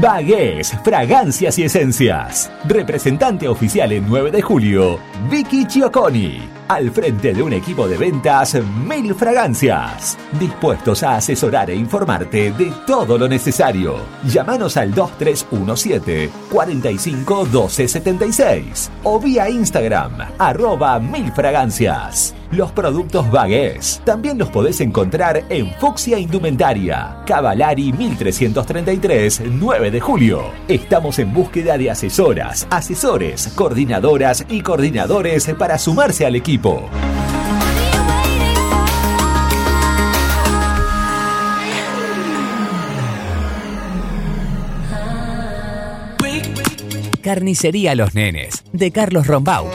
Bagués, fragancias y esencias. Representante oficial en 9 de julio, Vicky Chioconi. Al frente de un equipo de ventas Mil Fragancias. Dispuestos a asesorar e informarte de todo lo necesario. Llámanos al 2317 45 12 76 o vía Instagram arroba Mil Fragancias. Los productos Bagués también los podés encontrar en Fuxia Indumentaria, Cavalari 1333, 9 de julio. Estamos en búsqueda de asesoras, asesores, coordinadoras y coordinadores para sumarse al equipo. Carnicería Los Nenes, de Carlos Rombaus.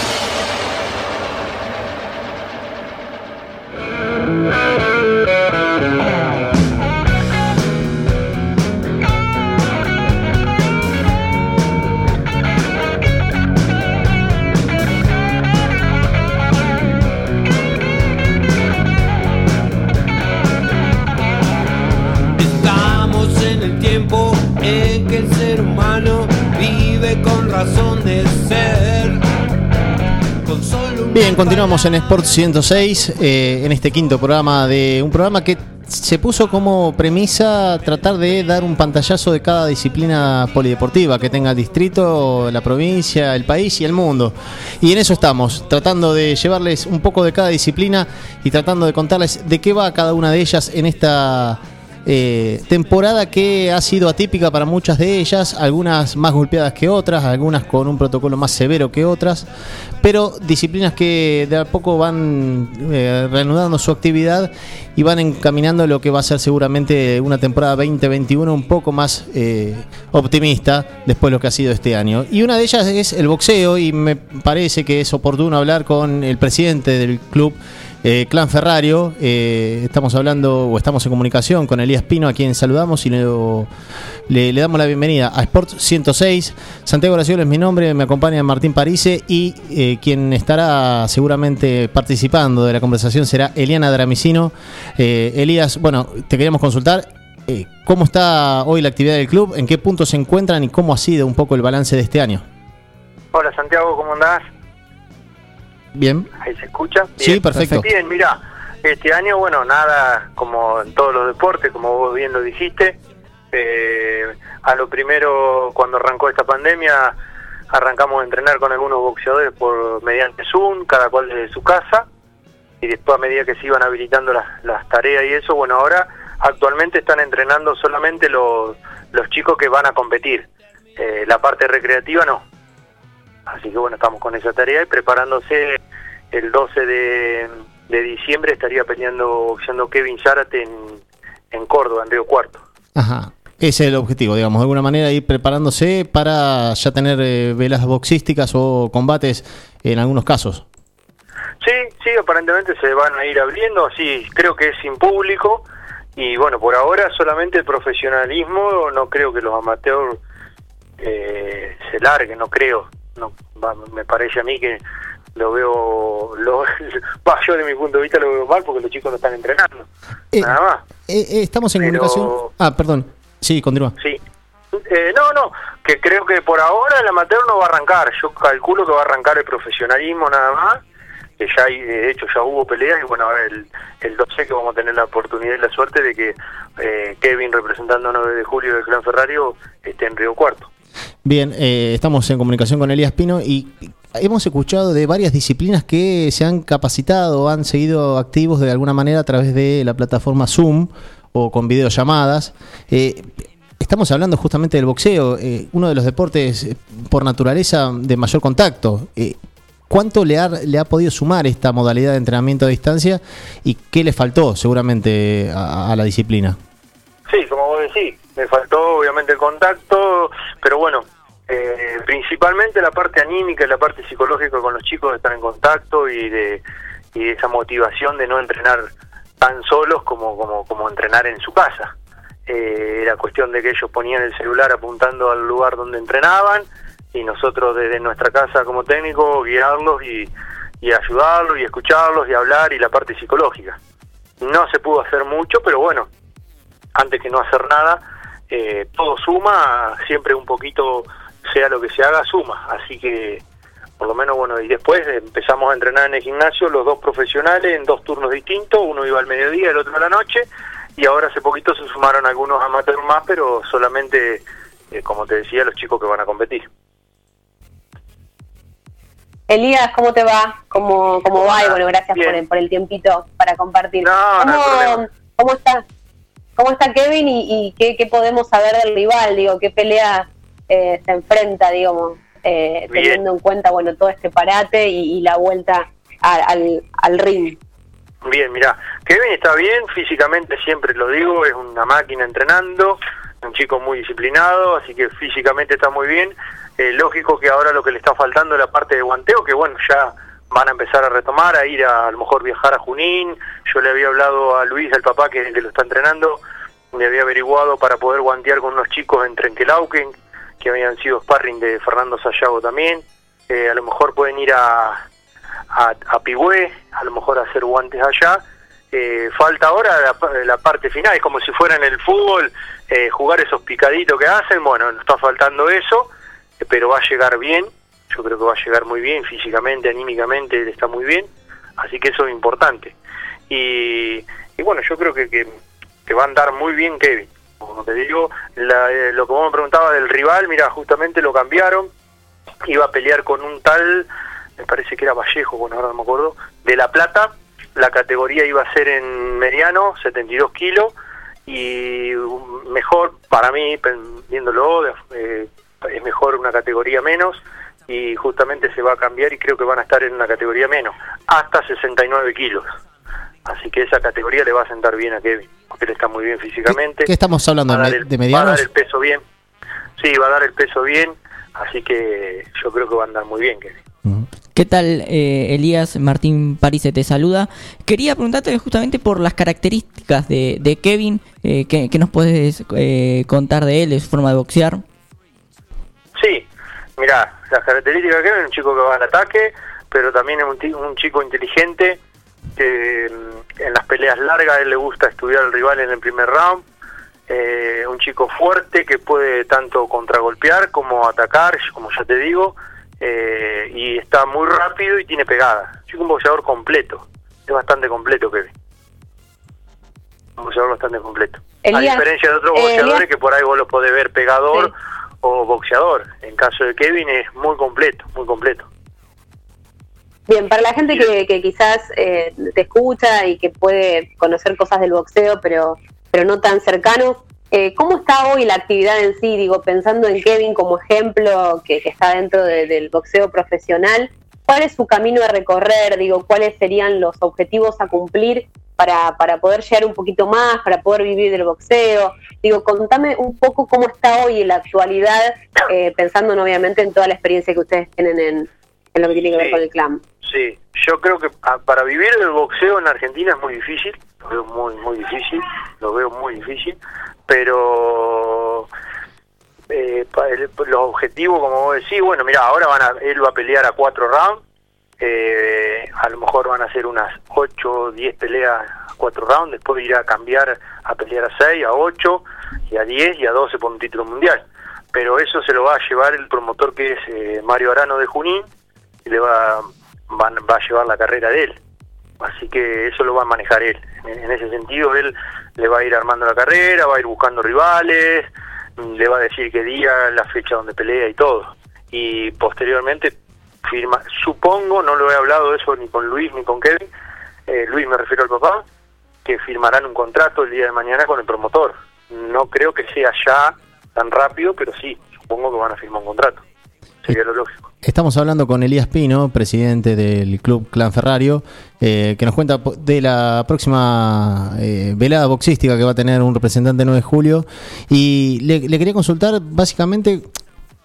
Bien, continuamos en Sport 106, eh, en este quinto programa de un programa que se puso como premisa tratar de dar un pantallazo de cada disciplina polideportiva que tenga el distrito, la provincia, el país y el mundo. Y en eso estamos, tratando de llevarles un poco de cada disciplina y tratando de contarles de qué va cada una de ellas en esta eh, temporada que ha sido atípica para muchas de ellas, algunas más golpeadas que otras, algunas con un protocolo más severo que otras, pero disciplinas que de a poco van eh, reanudando su actividad y van encaminando lo que va a ser seguramente una temporada 2021 un poco más eh, optimista después de lo que ha sido este año. Y una de ellas es el boxeo y me parece que es oportuno hablar con el presidente del club. Eh, Clan Ferrario, eh, estamos hablando o estamos en comunicación con Elías Pino, a quien saludamos y le, damos la bienvenida a Sport 106. Santiago Graciolo es mi nombre, me acompaña Martín Parise y eh, quien estará seguramente participando de la conversación será Eliana Dramicino. Elías, bueno, te queríamos consultar. ¿Cómo está hoy la actividad del club? ¿En qué punto se encuentran y cómo ha sido un poco el balance de este año? Hola Santiago, ¿cómo andás? Bien. Ahí se escucha. Sí, Bien. perfecto. Bien, mira, este año, bueno, nada como en todos los deportes, como vos bien lo dijiste. Eh, a lo primero, cuando arrancó esta pandemia, arrancamos a entrenar con algunos boxeadores por mediante Zoom, cada cual desde su casa. Y después, a medida que se iban habilitando las, las tareas y eso, bueno, ahora actualmente están entrenando solamente los, los chicos que van a competir. Eh, la parte recreativa no. Así que bueno, estamos con esa tarea y preparándose el 12 de, de diciembre estaría peleando, boxeando Kevin Zárate en, en Córdoba, en Río Cuarto. Ajá. Ese es el objetivo, digamos, de alguna manera ir preparándose para ya tener eh, velas boxísticas o combates en algunos casos. Sí, sí, aparentemente se van a ir abriendo, sí, creo que es sin público y bueno, por ahora solamente el profesionalismo, no creo que los amateurs eh, se larguen, no creo, no va, me parece a mí que lo veo, lo, va, yo de mi punto de vista lo veo mal porque los chicos no están entrenando, nada más. Eh, eh, estamos en Pero- comunicación. Ah, perdón. Sí, continúa. Sí. Eh, no, no, que creo que por ahora el amateur no va a arrancar. Yo calculo que va a arrancar el profesionalismo nada más. Que ya hay, de hecho, ya hubo peleas y bueno, el, el 12 que vamos a tener la oportunidad y la suerte de que eh, Kevin, representando a 9 de julio del Clan Ferrario, esté en Río Cuarto. Bien, eh, estamos en comunicación con Elías Pino y hemos escuchado de varias disciplinas que se han capacitado, han seguido activos de alguna manera a través de la plataforma Zoom o con videollamadas. Eh, estamos hablando justamente del boxeo, eh, uno de los deportes eh, por naturaleza de mayor contacto. ¿Cuánto le ha, le ha podido sumar esta modalidad de entrenamiento a distancia y qué le faltó seguramente a la disciplina? Sí, como vos decís, me faltó obviamente el contacto, pero bueno, eh, principalmente la parte anímica y la parte psicológica con los chicos de estar en contacto y de, y esa motivación de no entrenar tan solos como, como, como entrenar en su casa. Eh, era cuestión de que ellos ponían el celular apuntando al lugar donde entrenaban y nosotros desde nuestra casa como técnico guiarlos y, y ayudarlos y escucharlos y hablar y la parte psicológica. No se pudo hacer mucho, pero bueno, antes que no hacer nada, eh, todo suma, siempre un poquito, sea lo que se haga, suma. Así que, por lo menos, bueno, y después empezamos a entrenar en el gimnasio, los dos profesionales, en dos turnos distintos, uno iba al mediodía, el otro a la noche, y ahora hace poquito se sumaron algunos amateurs más, pero solamente, eh, como te decía, los chicos que van a competir. Elías, ¿cómo te va? ¿Cómo, cómo va? Y bueno, gracias por el, por el tiempito para compartir. no ¿Cómo, problema. ¿Cómo está? ¿Cómo está Kevin y, y qué, qué podemos saber del rival? Digo, ¿qué pelea eh, se enfrenta, digamos, eh, teniendo en cuenta, bueno, todo este parate y, y la vuelta a- al, al ring? Bien, mira, Kevin está bien, físicamente siempre lo digo, es una máquina entrenando, un chico muy disciplinado, así que físicamente está muy bien. Eh, lógico que ahora lo que le está faltando es la parte de guanteo, que bueno, ya van a empezar a retomar, a ir a, a lo mejor viajar a Junín. Yo le había hablado a Luis, el papá que, lo está entrenando, le había averiguado para poder guantear con unos chicos en Trenquelauquen, que habían sido sparring de Fernando Sayago también. Eh, a lo mejor pueden ir a, a, a Pigüé, a lo mejor hacer guantes allá. Eh, falta ahora la parte final, es como si fuera en el fútbol, eh, jugar esos picaditos que hacen, bueno, nos está faltando eso, eh, pero va a llegar bien, yo creo que va a llegar muy bien, físicamente, anímicamente, él está muy bien, así que eso es importante. Y, y bueno, yo creo que, que, que va a andar muy bien Kevin. Como te digo, la- eh, lo que vos me preguntabas del rival, mira, justamente lo cambiaron, iba a pelear con un tal, me parece que era Vallejo, bueno, ahora no me acuerdo, de La Plata, la categoría iba a ser en mediano, 72 kilos, y mejor para mí, viéndolo, eh, es mejor una categoría menos y justamente se va a cambiar y creo que van a estar en una categoría menos, hasta 69 kilos. Así que esa categoría le va a sentar bien a Kevin, porque él está muy bien físicamente. ¿Qué estamos hablando? Va a ¿De, dar me- el- de Va a dar medianos? el peso bien. Sí, va a dar el peso bien, así que yo creo que va a andar muy bien Kevin. ¿Qué tal, eh, Elías? Martín Parise te saluda. Quería preguntarte justamente por las características de, de Kevin. Eh, ¿qué, qué nos puedes eh, contar de él, de su forma de boxear? Sí, mira, las características de Kevin es un chico que va al ataque, pero también es un, un chico inteligente que mm, en las peleas largas a él le gusta estudiar al rival en el primer round. Eh, un chico fuerte que puede tanto contragolpear como atacar, como ya te digo, eh, y está muy rápido y tiene pegada. Chico un boxeador completo, es bastante completo Kevin. Un boxeador bastante completo. a diferencia de otros eh, boxeadores que por ahí vos los podés ver pegador o boxeador. En caso de Kevin es muy completo, muy completo. Bien, para la gente que, que quizás eh, te escucha y que puede conocer cosas del boxeo, pero, pero no tan cercano, eh, ¿cómo está hoy la actividad en sí? Digo, pensando en Kevin como ejemplo que, que está dentro de- del boxeo profesional, ¿cuál es su camino a recorrer? Digo, ¿cuáles serían los objetivos a cumplir para, para poder llegar un poquito más, para poder vivir del boxeo? Digo, contame un poco cómo está hoy en la actualidad, eh, pensando obviamente en toda la experiencia que ustedes tienen en, en lo que tiene que ver Sí. con el clan. Sí, yo creo que ah, para vivir del boxeo en Argentina es muy difícil, lo veo muy, muy difícil, lo veo muy difícil, pero eh, los objetivos, como vos decís, bueno, mira, ahora van a, él va a pelear a cuatro rounds, eh, a lo mejor van a ser unas ocho o diez peleas a cuatro rounds, después irá a cambiar a pelear a seis, a ocho, y a diez y a doce por un título mundial. Pero eso se lo va a llevar el promotor que es eh, Mario Arano de Junín, y le va, van- va a llevar la carrera de él. Así que eso lo va a manejar él. En, ese sentido, él le va a ir armando la carrera, va a ir buscando rivales, le va a decir qué día, la fecha donde pelea y todo. Y posteriormente firma, supongo, no lo he hablado eso ni con Luis ni con Kevin, eh, Luis me refiero al papá, que firmarán un contrato el día de mañana con el promotor. No creo que sea ya tan rápido, pero sí, supongo que van a firmar un contrato. Sería lo lógico. Estamos hablando con Elías Pino, presidente del Club Clan Ferrario, eh, que nos cuenta de la próxima eh, velada boxística que va a tener un representante el 9 de julio. Y le, quería consultar, básicamente,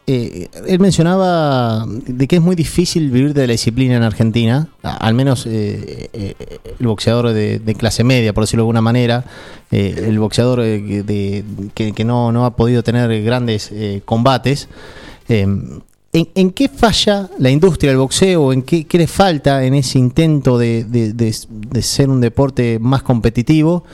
eh, él mencionaba de que es muy difícil vivir de la disciplina en Argentina, al menos el boxeador de, de clase media, por decirlo de alguna manera, el boxeador que- de- que, no, no ha podido tener grandes combates. ¿En, qué falla la industria del boxeo? ¿En qué, qué le falta en ese intento de, de- ser un deporte más competitivo?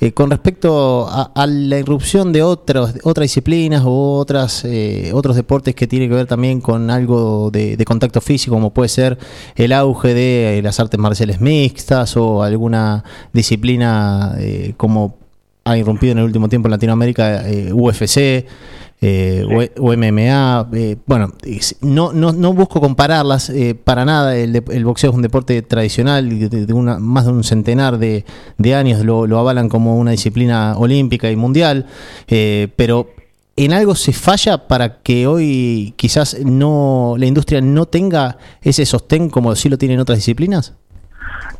Eh, con respecto a, a la irrupción de otros, otras disciplinas o otras, eh, otros deportes que tienen que ver también con algo de, de contacto físico, como puede ser el auge de eh, las artes marciales mixtas o alguna disciplina eh, como ha irrumpido en el último tiempo en Latinoamérica, eh, UFC. Eh, o, o MMA, eh, bueno, no, no, no busco compararlas eh, para nada. El, de- el boxeo es un deporte tradicional, de, una, más de un centenar de, de años lo, lo avalan como una disciplina olímpica y mundial, eh, pero en algo se falla para que hoy quizás no la industria no tenga ese sostén como sí lo tienen otras disciplinas.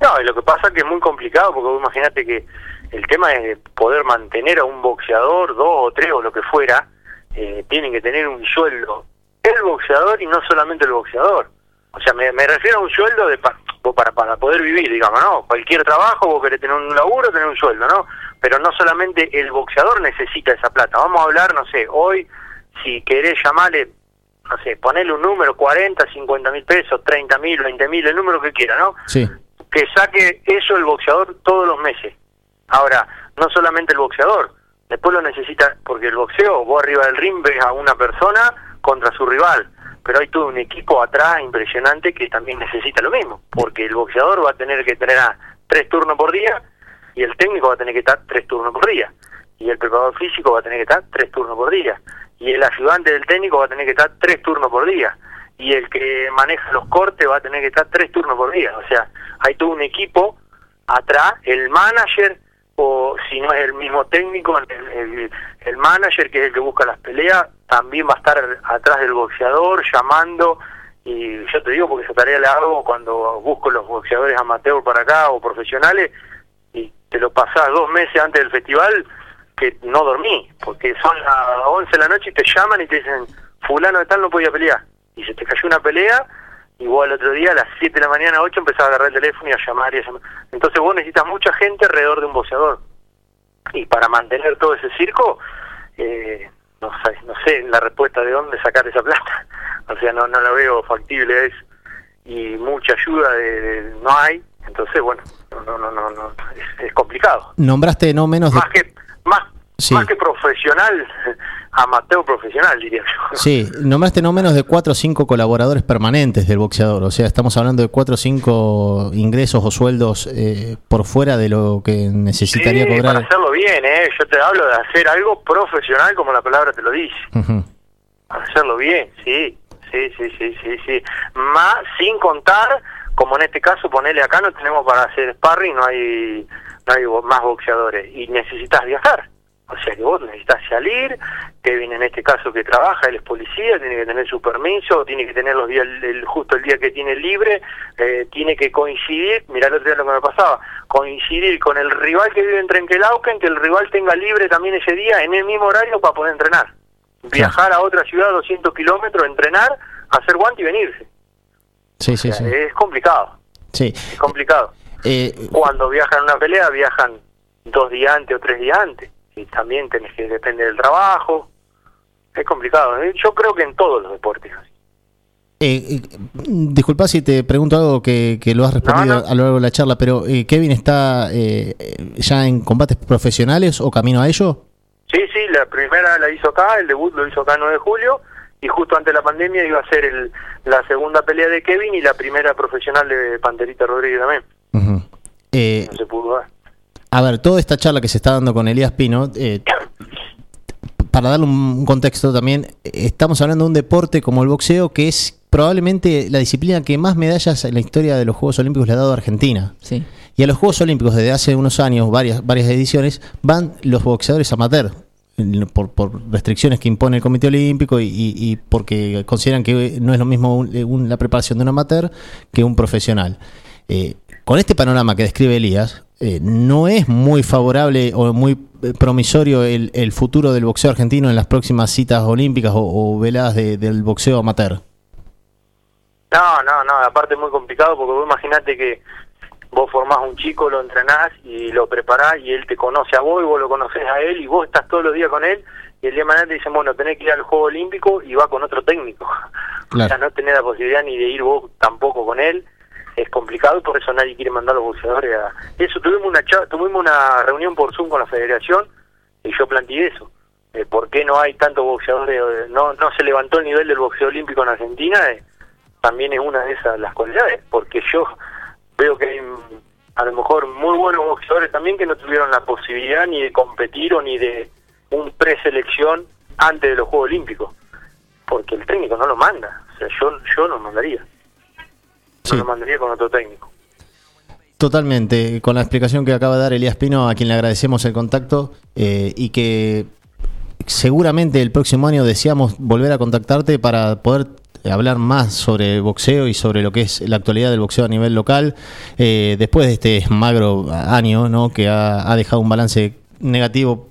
No, y lo que pasa es que es muy complicado porque imagínate que el tema es poder mantener a un boxeador, dos o tres o lo que fuera, eh, tienen que tener un sueldo el boxeador y no solamente el boxeador. O sea, me, me refiero a un sueldo de pa- para, para poder vivir, digamos, ¿no? Cualquier trabajo, vos querés tener un laburo, tener un sueldo, ¿no? Pero no solamente el boxeador necesita esa plata. Vamos a hablar, no sé, hoy, si querés llamarle, no sé, ponerle un número, 40, 50 mil pesos, 30 mil, 20 mil, el número que quiera, ¿no? Sí. que saque eso el boxeador todos los meses. Ahora, no solamente el boxeador, después lo necesita, porque el boxeo, vos arriba del ring ves a una persona contra su rival, pero hay todo un equipo atrás impresionante que también necesita lo mismo, porque el boxeador va a tener que entrenar tres turnos por día y el técnico va a tener que estar tres turnos por día, y el preparador físico va a tener que estar tres turnos por día, y el ayudante del técnico va a tener que estar tres turnos por día, y el que maneja los cortes va a tener que estar tres turnos por día. O sea, hay todo un equipo atrás, el manager o si no es el mismo técnico, el, el- manager, que es el que busca las peleas, también va a estar atrás del boxeador, llamando, y yo te digo porque esa tarea la hago cuando busco los boxeadores amateur para acá o profesionales, y te lo pasás dos meses antes del festival que no dormí, porque son las 11 de la noche y te llaman y te dicen, fulano de tal no podía pelear, y se te cayó una pelea, igual el otro día a las 7 de la mañana, 8, empezás a agarrar el teléfono y a llamar y a llamar. Entonces vos necesitas mucha gente alrededor de un boxeador. Y para mantener todo ese circo, eh, no, sé, no sé la respuesta de dónde sacar esa plata. O sea, no, no la veo factible es y mucha ayuda de, de- no hay. Entonces, bueno, no, no, no, no, no, es, es complicado. Nombraste no menos de... Más que más, Sí. más que profesional, amateur profesional, diría yo. Sí, nombraste no menos de cuatro o cinco colaboradores permanentes del boxeador. O sea, estamos hablando de cuatro o cinco ingresos o sueldos eh, por fuera de lo que necesitaría Sí, para cobrar. hacerlo bien, ¿eh? Yo te hablo de hacer algo profesional como la palabra te lo dice. Para hacerlo bien, sí, sí, sí, sí, sí, sí. Más sin contar, como en este caso, ponele acá, no tenemos para hacer sparring, no hay, no hay más boxeadores. Y necesitas viajar. O sea que vos necesitas salir, Kevin en este caso que trabaja, él es policía, tiene que tener su permiso, tiene que tener los días, el, justo el día que tiene libre, eh, tiene que coincidir, mirá el otro día lo que me pasaba, coincidir con el rival que vive en Trenquelauquen, que el rival tenga libre también ese día, en el mismo horario para poder entrenar. Viajar a otra ciudad 200 kilómetros, entrenar, hacer guante y venirse. Sí, sí, sí. Es complicado, Sí. es complicado. Eh, Cuando viajan a una pelea, viajan dos días antes o tres días antes. Y también tenés que depender del trabajo. Es complicado. ¿eh? Yo creo que en todos los deportes. eh, eh, disculpa si te pregunto algo que, que lo has respondido a lo largo de la charla, pero eh, ¿Kevin está ya en combates profesionales o camino a ello? Sí, sí, la primera la hizo acá, el debut lo hizo acá el 9 de julio. Y justo antes de la pandemia iba a ser el, la segunda pelea de Kevin y la primera profesional de Panterita Rodríguez también. No se pudo dar. A ver, toda esta charla que se está dando con Elías Pino, eh, para darle un contexto también, eh, estamos hablando de un deporte como el boxeo que es probablemente la disciplina que más medallas en la historia de los Juegos Olímpicos le ha dado a Argentina. Sí. Y a los Juegos Olímpicos desde hace unos años, varias, varias ediciones, van los boxeadores amateur. Por, por restricciones que impone el Comité Olímpico y, y- y porque consideran que no es lo mismo un- un- la preparación de un amateur que un profesional. Eh, con este panorama que describe Elías, eh, no es muy favorable o muy eh, promisorio el, el futuro del boxeo argentino en las próximas citas olímpicas o, o veladas de- del boxeo amateur. No, no, no, aparte es muy complicado porque vos imaginate que vos formás un chico, lo entrenás y lo preparás y él te conoce a vos y vos lo conoces a él y vos estás todos los días con él y el día de mañana te dicen, bueno, tenés que ir al Juego Olímpico y va con otro técnico. O sea, no tenés la posibilidad ni de ir vos tampoco con él. Es complicado y por eso nadie quiere mandar a los boxeadores a... Eso, tuvimos una, tuvimos una reunión por Zoom con la federación y yo planteé eso. Eh, ¿Por qué no hay tantos boxeadores? eh, No, no se levantó el nivel del boxeo olímpico en Argentina. eh, también es una de esas las cualidades, porque yo veo que hay a lo mejor muy buenos boxeadores también que no tuvieron la posibilidad ni de competir o ni de un preselección antes de los Juegos Olímpicos, porque el técnico no lo manda, o sea, yo, yo no mandaría, no lo mandaría con otro técnico. Totalmente, con la explicación que acaba de dar Elías Pino, a quien le agradecemos el contacto eh, y que seguramente el próximo año deseamos volver a contactarte para poder hablar más sobre boxeo y sobre lo que es la actualidad del boxeo a nivel local, eh, después de este magro año ¿no? que ha, ha dejado un balance negativo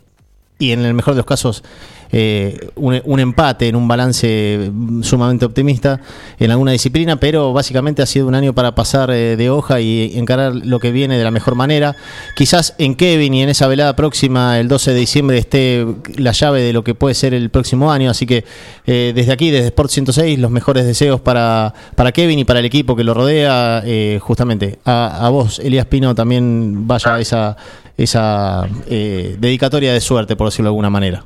y en el mejor de los casos eh, un, empate en un balance sumamente optimista en alguna disciplina, pero básicamente ha sido un año para pasar eh, de hoja y encarar lo que viene de la mejor manera. Quizás en Kevin y en esa velada próxima, el 12 de diciembre, esté la llave de lo que puede ser el próximo año. Así que eh, desde aquí, desde Sport 106, los mejores deseos para, para Kevin y para el equipo que lo rodea. eh, justamente a, a vos, Elías Pino, también vaya esa, esa eh, dedicatoria de suerte, por decirlo de alguna manera.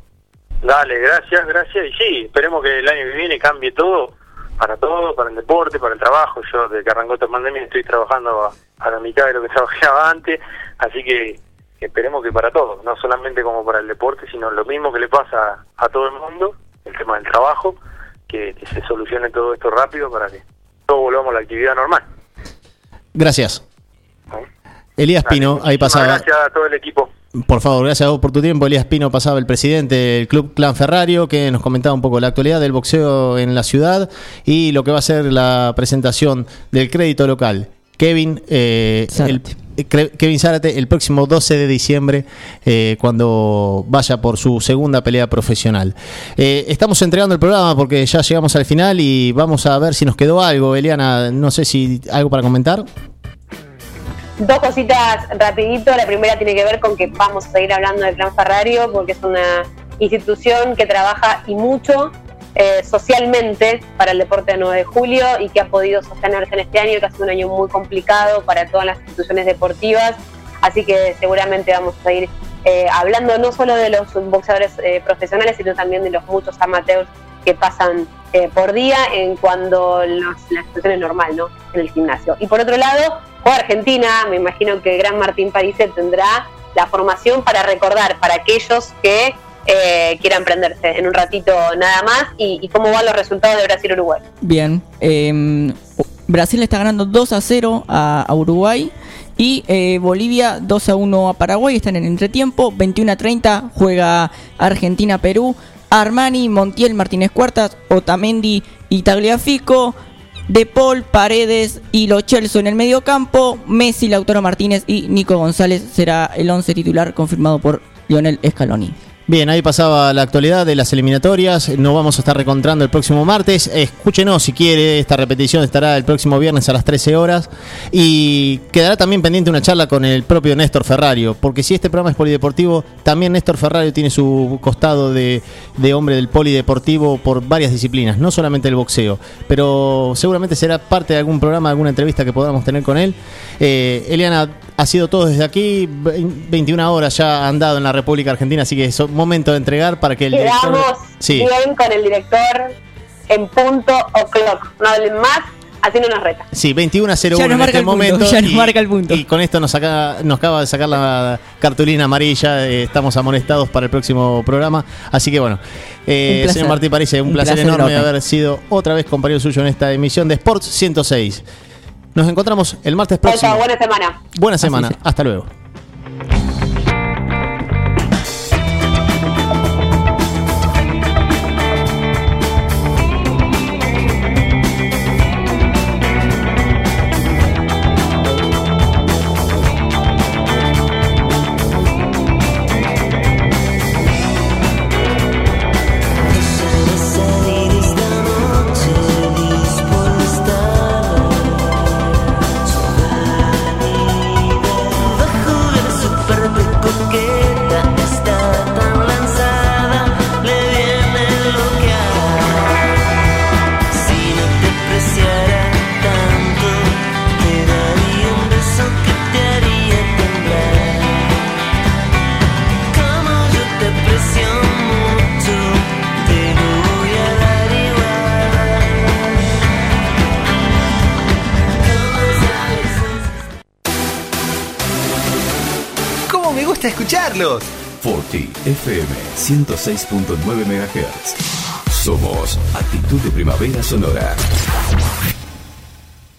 Dale, gracias, gracias. Y sí, esperemos que el año que viene cambie todo, para todo, para el deporte, para el trabajo. Yo, desde que arrancó esta pandemia, estoy trabajando a, a la mitad de lo que trabajaba antes, así que esperemos que para todo, no solamente como para el deporte, sino lo mismo que le pasa a, a todo el mundo, el tema del trabajo, que, que se solucione todo esto rápido para que todos volvamos a la actividad normal. Gracias. Elías Pino, ahí pasaba. Gracias a todo el equipo. Por favor, gracias a vos por tu tiempo. Elías Pino pasaba el presidente del Club Clan Ferrario, que nos comentaba un poco la actualidad del boxeo en la ciudad y lo que va a ser la presentación del crédito local. Kevin, eh, el, eh, Kevin Zárate el próximo 12 de diciembre, eh, cuando vaya por su segunda pelea profesional. Eh, estamos entregando el programa porque ya llegamos al final y vamos a ver si nos quedó algo. Eliana, no sé si algo para comentar. Dos cositas rapidito. La primera tiene que ver con que vamos a seguir hablando del Clan Ferrario porque es una institución que trabaja y mucho eh, socialmente para el deporte de 9 de julio y que ha podido sostenerse en este año, que ha sido un año muy complicado para todas las instituciones deportivas. Así que seguramente vamos a seguir eh, hablando no solo de los boxeadores eh, profesionales, sino también de los muchos amateurs que pasan eh, por día en cuando la situación es normal, ¿no? En el gimnasio. Y por otro lado, juega Argentina, me imagino que gran Martín Parise tendrá la formación para recordar para aquellos que eh, quieran prenderse en un ratito nada más y, cómo van los resultados de Brasil-Uruguay. Bien. eh, Brasil está ganando 2 a 0 a, a Uruguay. Y eh, Bolivia 2 a 1 a Paraguay. Están en entretiempo. 21 a 30 juega Argentina-Perú. Armani, Montiel, Martínez Cuartas, Otamendi y Tagliafico. De Paul, Paredes y Lo Celso en el medio campo. Messi, Lautaro Martínez y Nico González será el 11 titular confirmado por Lionel Scaloni. Bien, ahí pasaba la actualidad de las eliminatorias. Nos vamos a estar recontrando el próximo martes. Escúchenos si quiere. Esta repetición estará el próximo viernes a las 13 horas. Y quedará también pendiente una charla con el propio Néstor Ferrario. Porque si este programa es polideportivo, también Néstor Ferrario tiene su costado de, de hombre del polideportivo por varias disciplinas, no solamente el boxeo. Pero seguramente será parte de algún programa, alguna entrevista que podamos tener con él. Eh, Eliana, ha sido todo desde aquí. Ve- 21 horas ya han dado en la República Argentina, así que es momento de entregar para que el director- Quedamos Sí. bien con el director en punto o clock. No hablen más, así no nos reta. Sí, 21 a 01 Ya nos en marca este el punto, momento. ya nos y, marca el punto. y con esto nos, saca, nos acaba de sacar la cartulina amarilla. eh, estamos amonestados para el próximo programa. Así que bueno, eh, señor Martí Parece, un, Un placer, placer enorme enorme. haber sido otra vez compañero suyo en esta emisión de Sports 106. Nos encontramos el martes próximo. chao, buena semana. Buena semana. Hasta luego. Escucharlos? Forti FM 106.9 MHz. Somos Actitud de Primavera Sonora.